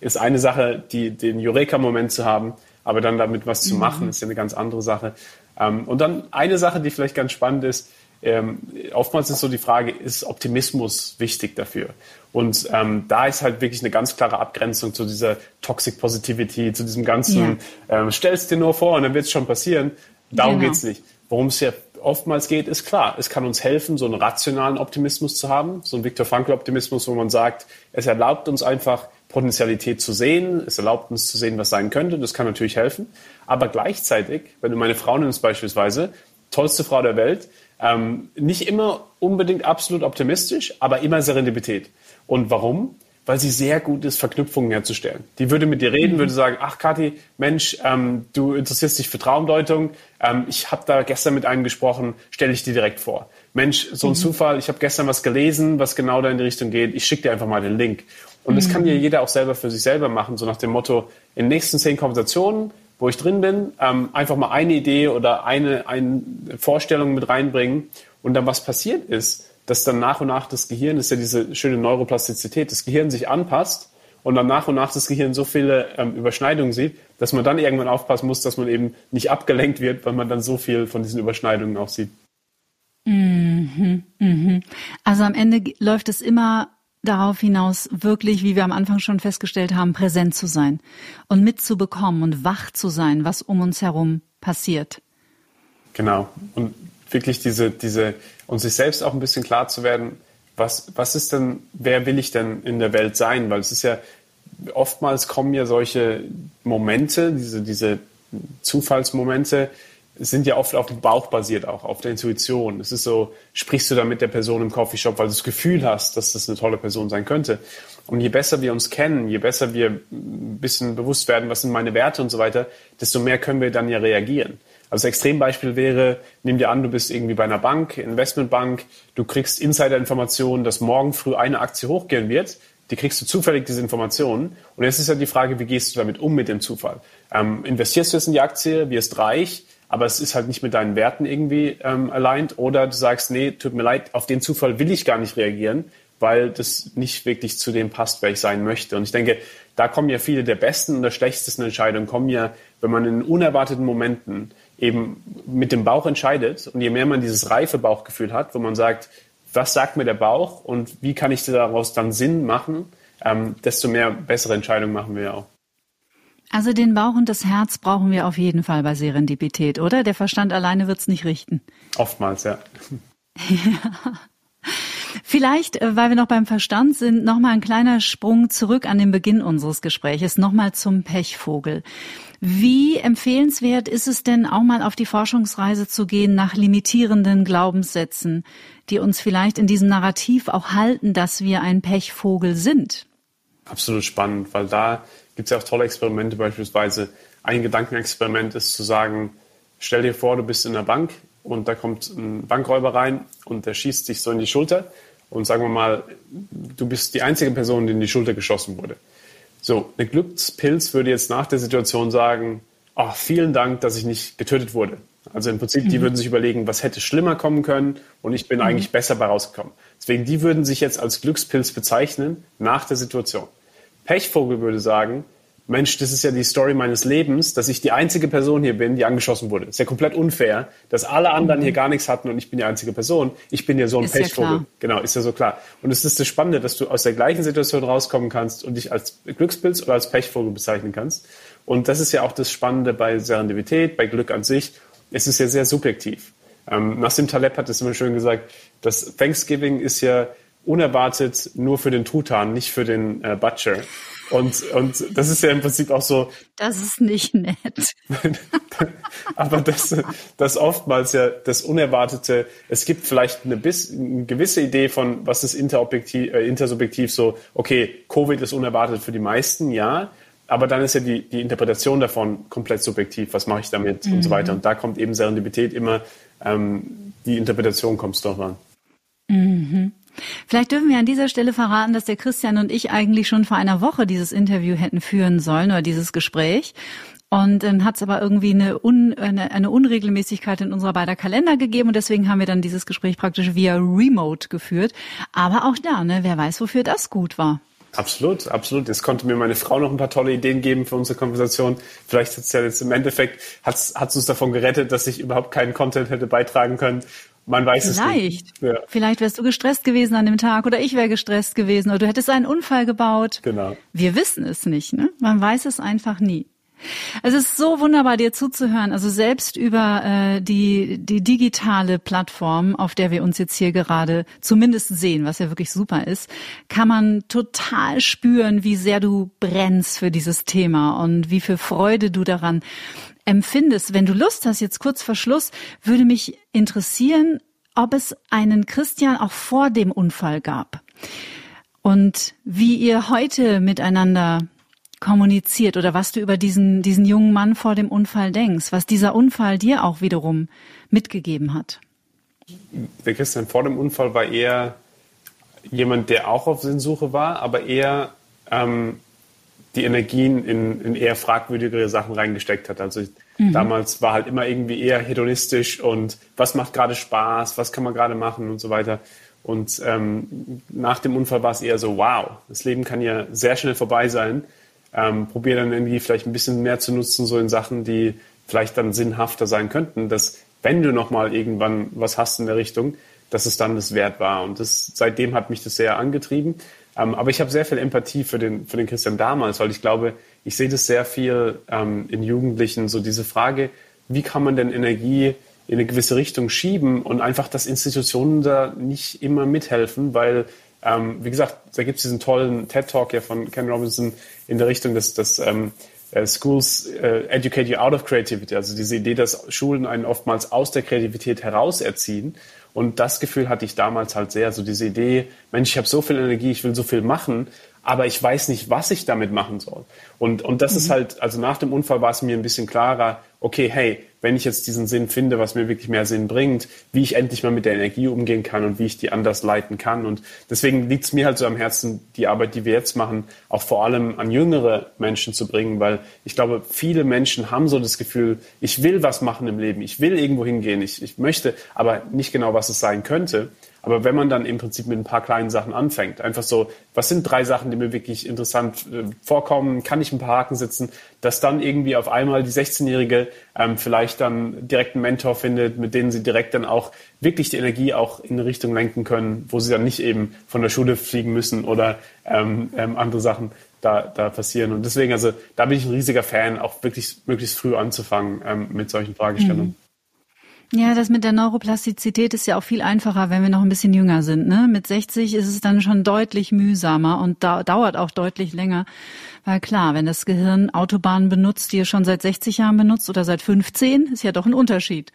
ist eine Sache, die, den Eureka-Moment zu haben. Aber dann damit was zu machen, mhm. ist ja eine ganz andere Sache. Ähm, und dann eine Sache, die vielleicht ganz spannend ist, ähm, oftmals ist so die Frage, ist Optimismus wichtig dafür? Und ähm, da ist halt wirklich eine ganz klare Abgrenzung zu dieser Toxic Positivity, zu diesem ganzen, ja. ähm, stellst dir nur vor und dann wird es schon passieren. Darum genau. geht's nicht. Worum es ja oftmals geht, ist klar, es kann uns helfen, so einen rationalen Optimismus zu haben, so einen Viktor Frankl-Optimismus, wo man sagt, es erlaubt uns einfach, Potenzialität zu sehen, es erlaubt uns zu sehen, was sein könnte, das kann natürlich helfen. Aber gleichzeitig, wenn du meine Frau nimmst beispielsweise, tollste Frau der Welt, ähm, nicht immer unbedingt absolut optimistisch, aber immer Serendipität. Und warum? Weil sie sehr gut ist, Verknüpfungen herzustellen. Die würde mit dir reden, mhm. würde sagen, ach Kathi, Mensch, ähm, du interessierst dich für Traumdeutung, ähm, ich habe da gestern mit einem gesprochen, stelle ich dir direkt vor. Mensch, so ein mhm. Zufall, ich habe gestern was gelesen, was genau da in die Richtung geht, ich schicke dir einfach mal den Link. Und das kann ja mhm. jeder auch selber für sich selber machen, so nach dem Motto, in den nächsten zehn Konversationen, wo ich drin bin, ähm, einfach mal eine Idee oder eine, eine Vorstellung mit reinbringen. Und dann was passiert ist, dass dann nach und nach das Gehirn, das ist ja diese schöne Neuroplastizität, das Gehirn sich anpasst und dann nach und nach das Gehirn so viele ähm, Überschneidungen sieht, dass man dann irgendwann aufpassen muss, dass man eben nicht abgelenkt wird, weil man dann so viel von diesen Überschneidungen auch sieht. Mhm, mhm. Also am Ende läuft es immer darauf hinaus, wirklich, wie wir am Anfang schon festgestellt haben, präsent zu sein und mitzubekommen und wach zu sein, was um uns herum passiert. Genau. Und wirklich diese, diese, und sich selbst auch ein bisschen klar zu werden, was, was ist denn, wer will ich denn in der Welt sein? Weil es ist ja, oftmals kommen ja solche Momente, diese, diese Zufallsmomente, sind ja oft auf dem Bauch basiert auch, auf der Intuition. Es ist so, sprichst du da mit der Person im Coffeeshop, weil du das Gefühl hast, dass das eine tolle Person sein könnte. Und je besser wir uns kennen, je besser wir ein bisschen bewusst werden, was sind meine Werte und so weiter, desto mehr können wir dann ja reagieren. Also das Extrembeispiel wäre, nimm dir an, du bist irgendwie bei einer Bank, Investmentbank, du kriegst Insider-Informationen, dass morgen früh eine Aktie hochgehen wird, die kriegst du zufällig diese Informationen. Und jetzt ist ja die Frage, wie gehst du damit um mit dem Zufall? Ähm, investierst du jetzt in die Aktie, wirst reich, aber es ist halt nicht mit deinen Werten irgendwie ähm, aligned. Oder du sagst, nee, tut mir leid, auf den Zufall will ich gar nicht reagieren, weil das nicht wirklich zu dem passt, wer ich sein möchte. Und ich denke, da kommen ja viele der besten und der schlechtesten Entscheidungen, kommen ja, wenn man in unerwarteten Momenten eben mit dem Bauch entscheidet und je mehr man dieses reife Bauchgefühl hat, wo man sagt, was sagt mir der Bauch und wie kann ich daraus dann Sinn machen, ähm, desto mehr bessere Entscheidungen machen wir ja auch. Also den Bauch und das Herz brauchen wir auf jeden Fall bei Serendipität, oder? Der Verstand alleine wird's nicht richten. Oftmals, ja. ja. [laughs] Vielleicht, äh, weil wir noch beim Verstand sind, nochmal ein kleiner Sprung zurück an den Beginn unseres Gespräches, nochmal zum Pechvogel. Wie empfehlenswert ist es denn auch mal auf die Forschungsreise zu gehen nach limitierenden Glaubenssätzen, die uns vielleicht in diesem Narrativ auch halten, dass wir ein Pechvogel sind? Absolut spannend, weil da gibt es ja auch tolle Experimente, beispielsweise ein Gedankenexperiment ist zu sagen, stell dir vor, du bist in der Bank und da kommt ein Bankräuber rein und der schießt sich so in die Schulter und sagen wir mal, du bist die einzige Person, die in die Schulter geschossen wurde. So, eine Glückspilz würde jetzt nach der Situation sagen, ach, vielen Dank, dass ich nicht getötet wurde. Also im Prinzip, die mhm. würden sich überlegen, was hätte schlimmer kommen können und ich bin mhm. eigentlich besser bei rausgekommen. Deswegen, die würden sich jetzt als Glückspilz bezeichnen nach der Situation. Pechvogel würde sagen, Mensch, das ist ja die Story meines Lebens, dass ich die einzige Person hier bin, die angeschossen wurde. Ist ja komplett unfair, dass alle anderen mhm. hier gar nichts hatten und ich bin die einzige Person. Ich bin ja so ein ist Pechvogel. Ja genau, ist ja so klar. Und es ist das Spannende, dass du aus der gleichen Situation rauskommen kannst und dich als Glückspilz oder als Pechvogel bezeichnen kannst. Und das ist ja auch das Spannende bei Serendipität, bei Glück an sich. Es ist ja sehr subjektiv. Ähm, Nassim Taleb hat es immer schön gesagt, dass Thanksgiving ist ja unerwartet nur für den Truthahn, nicht für den äh, Butcher. Und, und das ist ja im Prinzip auch so. Das ist nicht nett. [laughs] aber das, das oftmals ja das Unerwartete, es gibt vielleicht eine, bis, eine gewisse Idee von, was ist interobjektiv, äh, intersubjektiv so, okay, Covid ist unerwartet für die meisten, ja. Aber dann ist ja die, die Interpretation davon komplett subjektiv. Was mache ich damit mhm. und so mhm. weiter. Und da kommt eben Serendipität immer, ähm, die Interpretation kommt es doch an. Mhm. Vielleicht dürfen wir an dieser Stelle verraten, dass der Christian und ich eigentlich schon vor einer Woche dieses Interview hätten führen sollen oder dieses Gespräch. Und dann hat es aber irgendwie eine, Un, eine, eine Unregelmäßigkeit in unserer beider Kalender gegeben und deswegen haben wir dann dieses Gespräch praktisch via Remote geführt. Aber auch da, ne, wer weiß, wofür das gut war. Absolut, absolut. Jetzt konnte mir meine Frau noch ein paar tolle Ideen geben für unsere Konversation. Vielleicht hat es ja jetzt im Endeffekt hat's, hat's uns davon gerettet, dass ich überhaupt keinen Content hätte beitragen können. Man weiß Vielleicht. es nicht. Ja. Vielleicht wärst du gestresst gewesen an dem Tag oder ich wäre gestresst gewesen oder du hättest einen Unfall gebaut. Genau. Wir wissen es nicht, ne? Man weiß es einfach nie. Es ist so wunderbar, dir zuzuhören. Also selbst über äh, die, die digitale Plattform, auf der wir uns jetzt hier gerade zumindest sehen, was ja wirklich super ist, kann man total spüren, wie sehr du brennst für dieses Thema und wie viel Freude du daran empfindest. Wenn du Lust hast, jetzt kurz vor Schluss, würde mich interessieren, ob es einen Christian auch vor dem Unfall gab und wie ihr heute miteinander kommuniziert oder was du über diesen, diesen jungen Mann vor dem Unfall denkst, was dieser Unfall dir auch wiederum mitgegeben hat. Der Christian vor dem Unfall war eher jemand, der auch auf Sinnsuche war, aber eher ähm, die Energien in, in eher fragwürdigere Sachen reingesteckt hat. Also mhm. damals war halt immer irgendwie eher hedonistisch und was macht gerade Spaß, was kann man gerade machen und so weiter. Und ähm, nach dem Unfall war es eher so, wow, das Leben kann ja sehr schnell vorbei sein. Ähm, probier dann irgendwie vielleicht ein bisschen mehr zu nutzen, so in Sachen, die vielleicht dann sinnhafter sein könnten, dass wenn du nochmal irgendwann was hast in der Richtung, dass es dann das wert war. Und das, seitdem hat mich das sehr angetrieben. Ähm, aber ich habe sehr viel Empathie für den, für den Christian damals, weil ich glaube, ich sehe das sehr viel ähm, in Jugendlichen, so diese Frage, wie kann man denn Energie in eine gewisse Richtung schieben und einfach, dass Institutionen da nicht immer mithelfen, weil, ähm, wie gesagt, da gibt es diesen tollen TED-Talk ja von Ken Robinson in der Richtung, dass, dass ähm, äh, Schools äh, educate you out of creativity, also diese Idee, dass Schulen einen oftmals aus der Kreativität heraus erziehen und das Gefühl hatte ich damals halt sehr, so diese Idee, Mensch, ich habe so viel Energie, ich will so viel machen, aber ich weiß nicht, was ich damit machen soll. Und, und das mhm. ist halt, also nach dem Unfall war es mir ein bisschen klarer, okay, hey, wenn ich jetzt diesen Sinn finde, was mir wirklich mehr Sinn bringt, wie ich endlich mal mit der Energie umgehen kann und wie ich die anders leiten kann. Und deswegen liegt es mir halt so am Herzen, die Arbeit, die wir jetzt machen, auch vor allem an jüngere Menschen zu bringen, weil ich glaube, viele Menschen haben so das Gefühl, ich will was machen im Leben, ich will irgendwo hingehen, ich, ich möchte, aber nicht genau, was es sein könnte. Aber wenn man dann im Prinzip mit ein paar kleinen Sachen anfängt, einfach so, was sind drei Sachen, die mir wirklich interessant äh, vorkommen, kann ich ein paar Haken setzen, dass dann irgendwie auf einmal die 16-Jährige ähm, vielleicht dann direkt einen Mentor findet, mit denen sie direkt dann auch wirklich die Energie auch in eine Richtung lenken können, wo sie dann nicht eben von der Schule fliegen müssen oder ähm, ähm, andere Sachen da, da passieren. Und deswegen, also da bin ich ein riesiger Fan, auch wirklich möglichst früh anzufangen ähm, mit solchen Fragestellungen. Mhm. Ja, das mit der Neuroplastizität ist ja auch viel einfacher, wenn wir noch ein bisschen jünger sind. Ne? Mit 60 ist es dann schon deutlich mühsamer und da, dauert auch deutlich länger. Weil klar, wenn das Gehirn Autobahnen benutzt, die es schon seit 60 Jahren benutzt oder seit 15, ist ja doch ein Unterschied.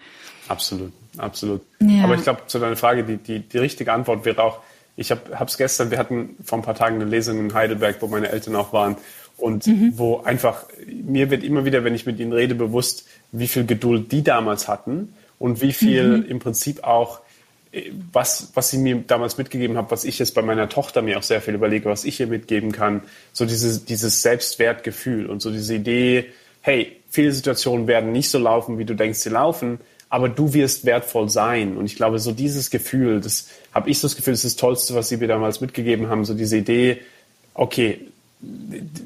Absolut, absolut. Ja. Aber ich glaube, zu deiner Frage, die, die, die richtige Antwort wäre auch, ich habe es gestern, wir hatten vor ein paar Tagen eine Lesung in Heidelberg, wo meine Eltern auch waren und mhm. wo einfach, mir wird immer wieder, wenn ich mit ihnen rede, bewusst, wie viel Geduld die damals hatten und wie viel mhm. im Prinzip auch was, was sie mir damals mitgegeben hat, was ich jetzt bei meiner Tochter mir auch sehr viel überlege, was ich ihr mitgeben kann, so dieses, dieses Selbstwertgefühl und so diese Idee, hey, viele Situationen werden nicht so laufen, wie du denkst, sie laufen, aber du wirst wertvoll sein. Und ich glaube, so dieses Gefühl, das habe ich so das Gefühl, das ist das Tollste, was sie mir damals mitgegeben haben, so diese Idee, okay,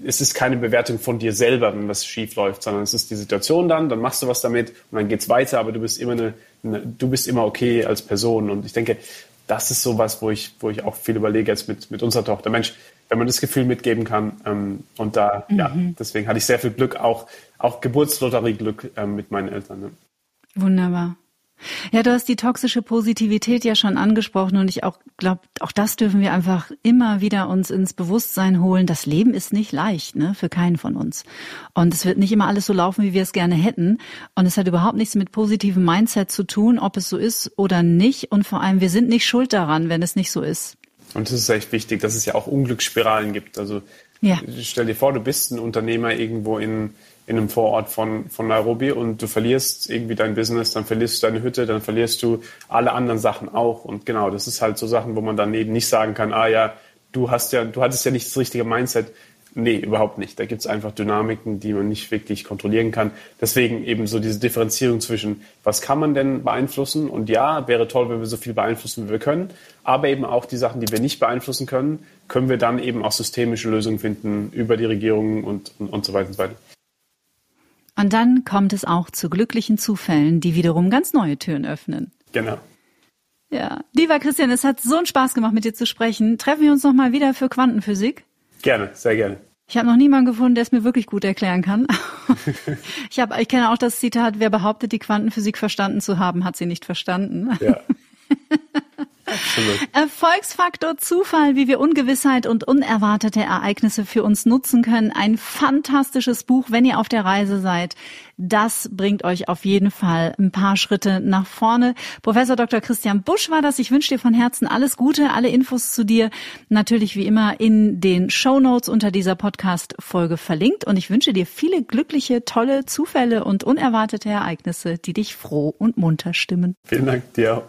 es ist keine Bewertung von dir selber, wenn was schief läuft, sondern es ist die Situation dann, dann machst du was damit und dann geht's weiter, aber du bist immer eine, eine, du bist immer okay als Person. Und ich denke, das ist so was, wo ich, wo ich auch viel überlege jetzt mit, mit unserer Tochter. Mensch, wenn man das Gefühl mitgeben kann. Ähm, und da, mhm. ja, deswegen hatte ich sehr viel Glück, auch, auch Geburtslotterie-Glück ähm, mit meinen Eltern. Ne? Wunderbar. Ja, du hast die toxische Positivität ja schon angesprochen und ich auch glaube, auch das dürfen wir einfach immer wieder uns ins Bewusstsein holen. Das Leben ist nicht leicht, ne, für keinen von uns. Und es wird nicht immer alles so laufen, wie wir es gerne hätten. Und es hat überhaupt nichts mit positivem Mindset zu tun, ob es so ist oder nicht. Und vor allem, wir sind nicht schuld daran, wenn es nicht so ist. Und es ist echt wichtig, dass es ja auch Unglücksspiralen gibt. Also ja. stell dir vor, du bist ein Unternehmer irgendwo in in einem Vorort von, von Nairobi und du verlierst irgendwie dein Business, dann verlierst du deine Hütte, dann verlierst du alle anderen Sachen auch. Und genau, das ist halt so Sachen, wo man dann eben nicht sagen kann, ah ja, du hast ja, du hattest ja nicht das richtige Mindset. Nee, überhaupt nicht. Da gibt es einfach Dynamiken, die man nicht wirklich kontrollieren kann. Deswegen eben so diese Differenzierung zwischen, was kann man denn beeinflussen? Und ja, wäre toll, wenn wir so viel beeinflussen, wie wir können. Aber eben auch die Sachen, die wir nicht beeinflussen können, können wir dann eben auch systemische Lösungen finden über die Regierungen und, und, und so weiter und so weiter. Und dann kommt es auch zu glücklichen Zufällen, die wiederum ganz neue Türen öffnen. Genau. Ja, lieber Christian, es hat so einen Spaß gemacht, mit dir zu sprechen. Treffen wir uns noch mal wieder für Quantenphysik? Gerne, sehr gerne. Ich habe noch niemanden gefunden, der es mir wirklich gut erklären kann. [laughs] ich, hab, ich kenne auch das Zitat, wer behauptet, die Quantenphysik verstanden zu haben, hat sie nicht verstanden. Ja. [laughs] Absolut. Erfolgsfaktor Zufall, wie wir Ungewissheit und unerwartete Ereignisse für uns nutzen können. Ein fantastisches Buch, wenn ihr auf der Reise seid. Das bringt euch auf jeden Fall ein paar Schritte nach vorne. Professor Dr. Christian Busch war das. Ich wünsche dir von Herzen alles Gute, alle Infos zu dir natürlich wie immer in den Show Notes unter dieser Podcast-Folge verlinkt. Und ich wünsche dir viele glückliche, tolle Zufälle und unerwartete Ereignisse, die dich froh und munter stimmen. Vielen Dank dir.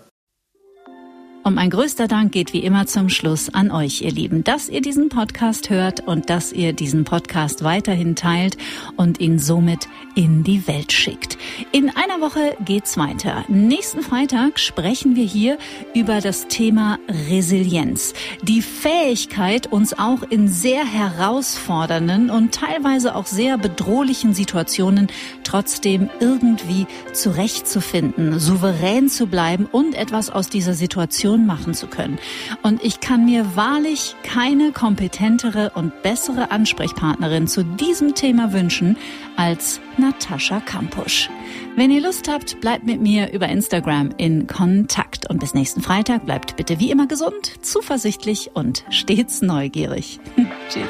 Und mein größter Dank geht wie immer zum Schluss an euch, ihr Lieben, dass ihr diesen Podcast hört und dass ihr diesen Podcast weiterhin teilt und ihn somit in die Welt schickt. In einer Woche geht's weiter. Nächsten Freitag sprechen wir hier über das Thema Resilienz. Die Fähigkeit, uns auch in sehr herausfordernden und teilweise auch sehr bedrohlichen Situationen trotzdem irgendwie zurechtzufinden, souverän zu bleiben und etwas aus dieser Situation machen zu können. Und ich kann mir wahrlich keine kompetentere und bessere Ansprechpartnerin zu diesem Thema wünschen als Natascha Kampusch. Wenn ihr Lust habt, bleibt mit mir über Instagram in Kontakt. Und bis nächsten Freitag bleibt bitte wie immer gesund, zuversichtlich und stets neugierig. [laughs] Tschüss.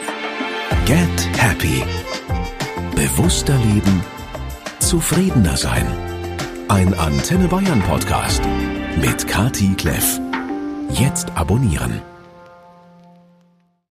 Get Happy. Bewusster leben. Zufriedener sein. Ein Antenne Bayern Podcast mit Kati Kleff. Jetzt abonnieren.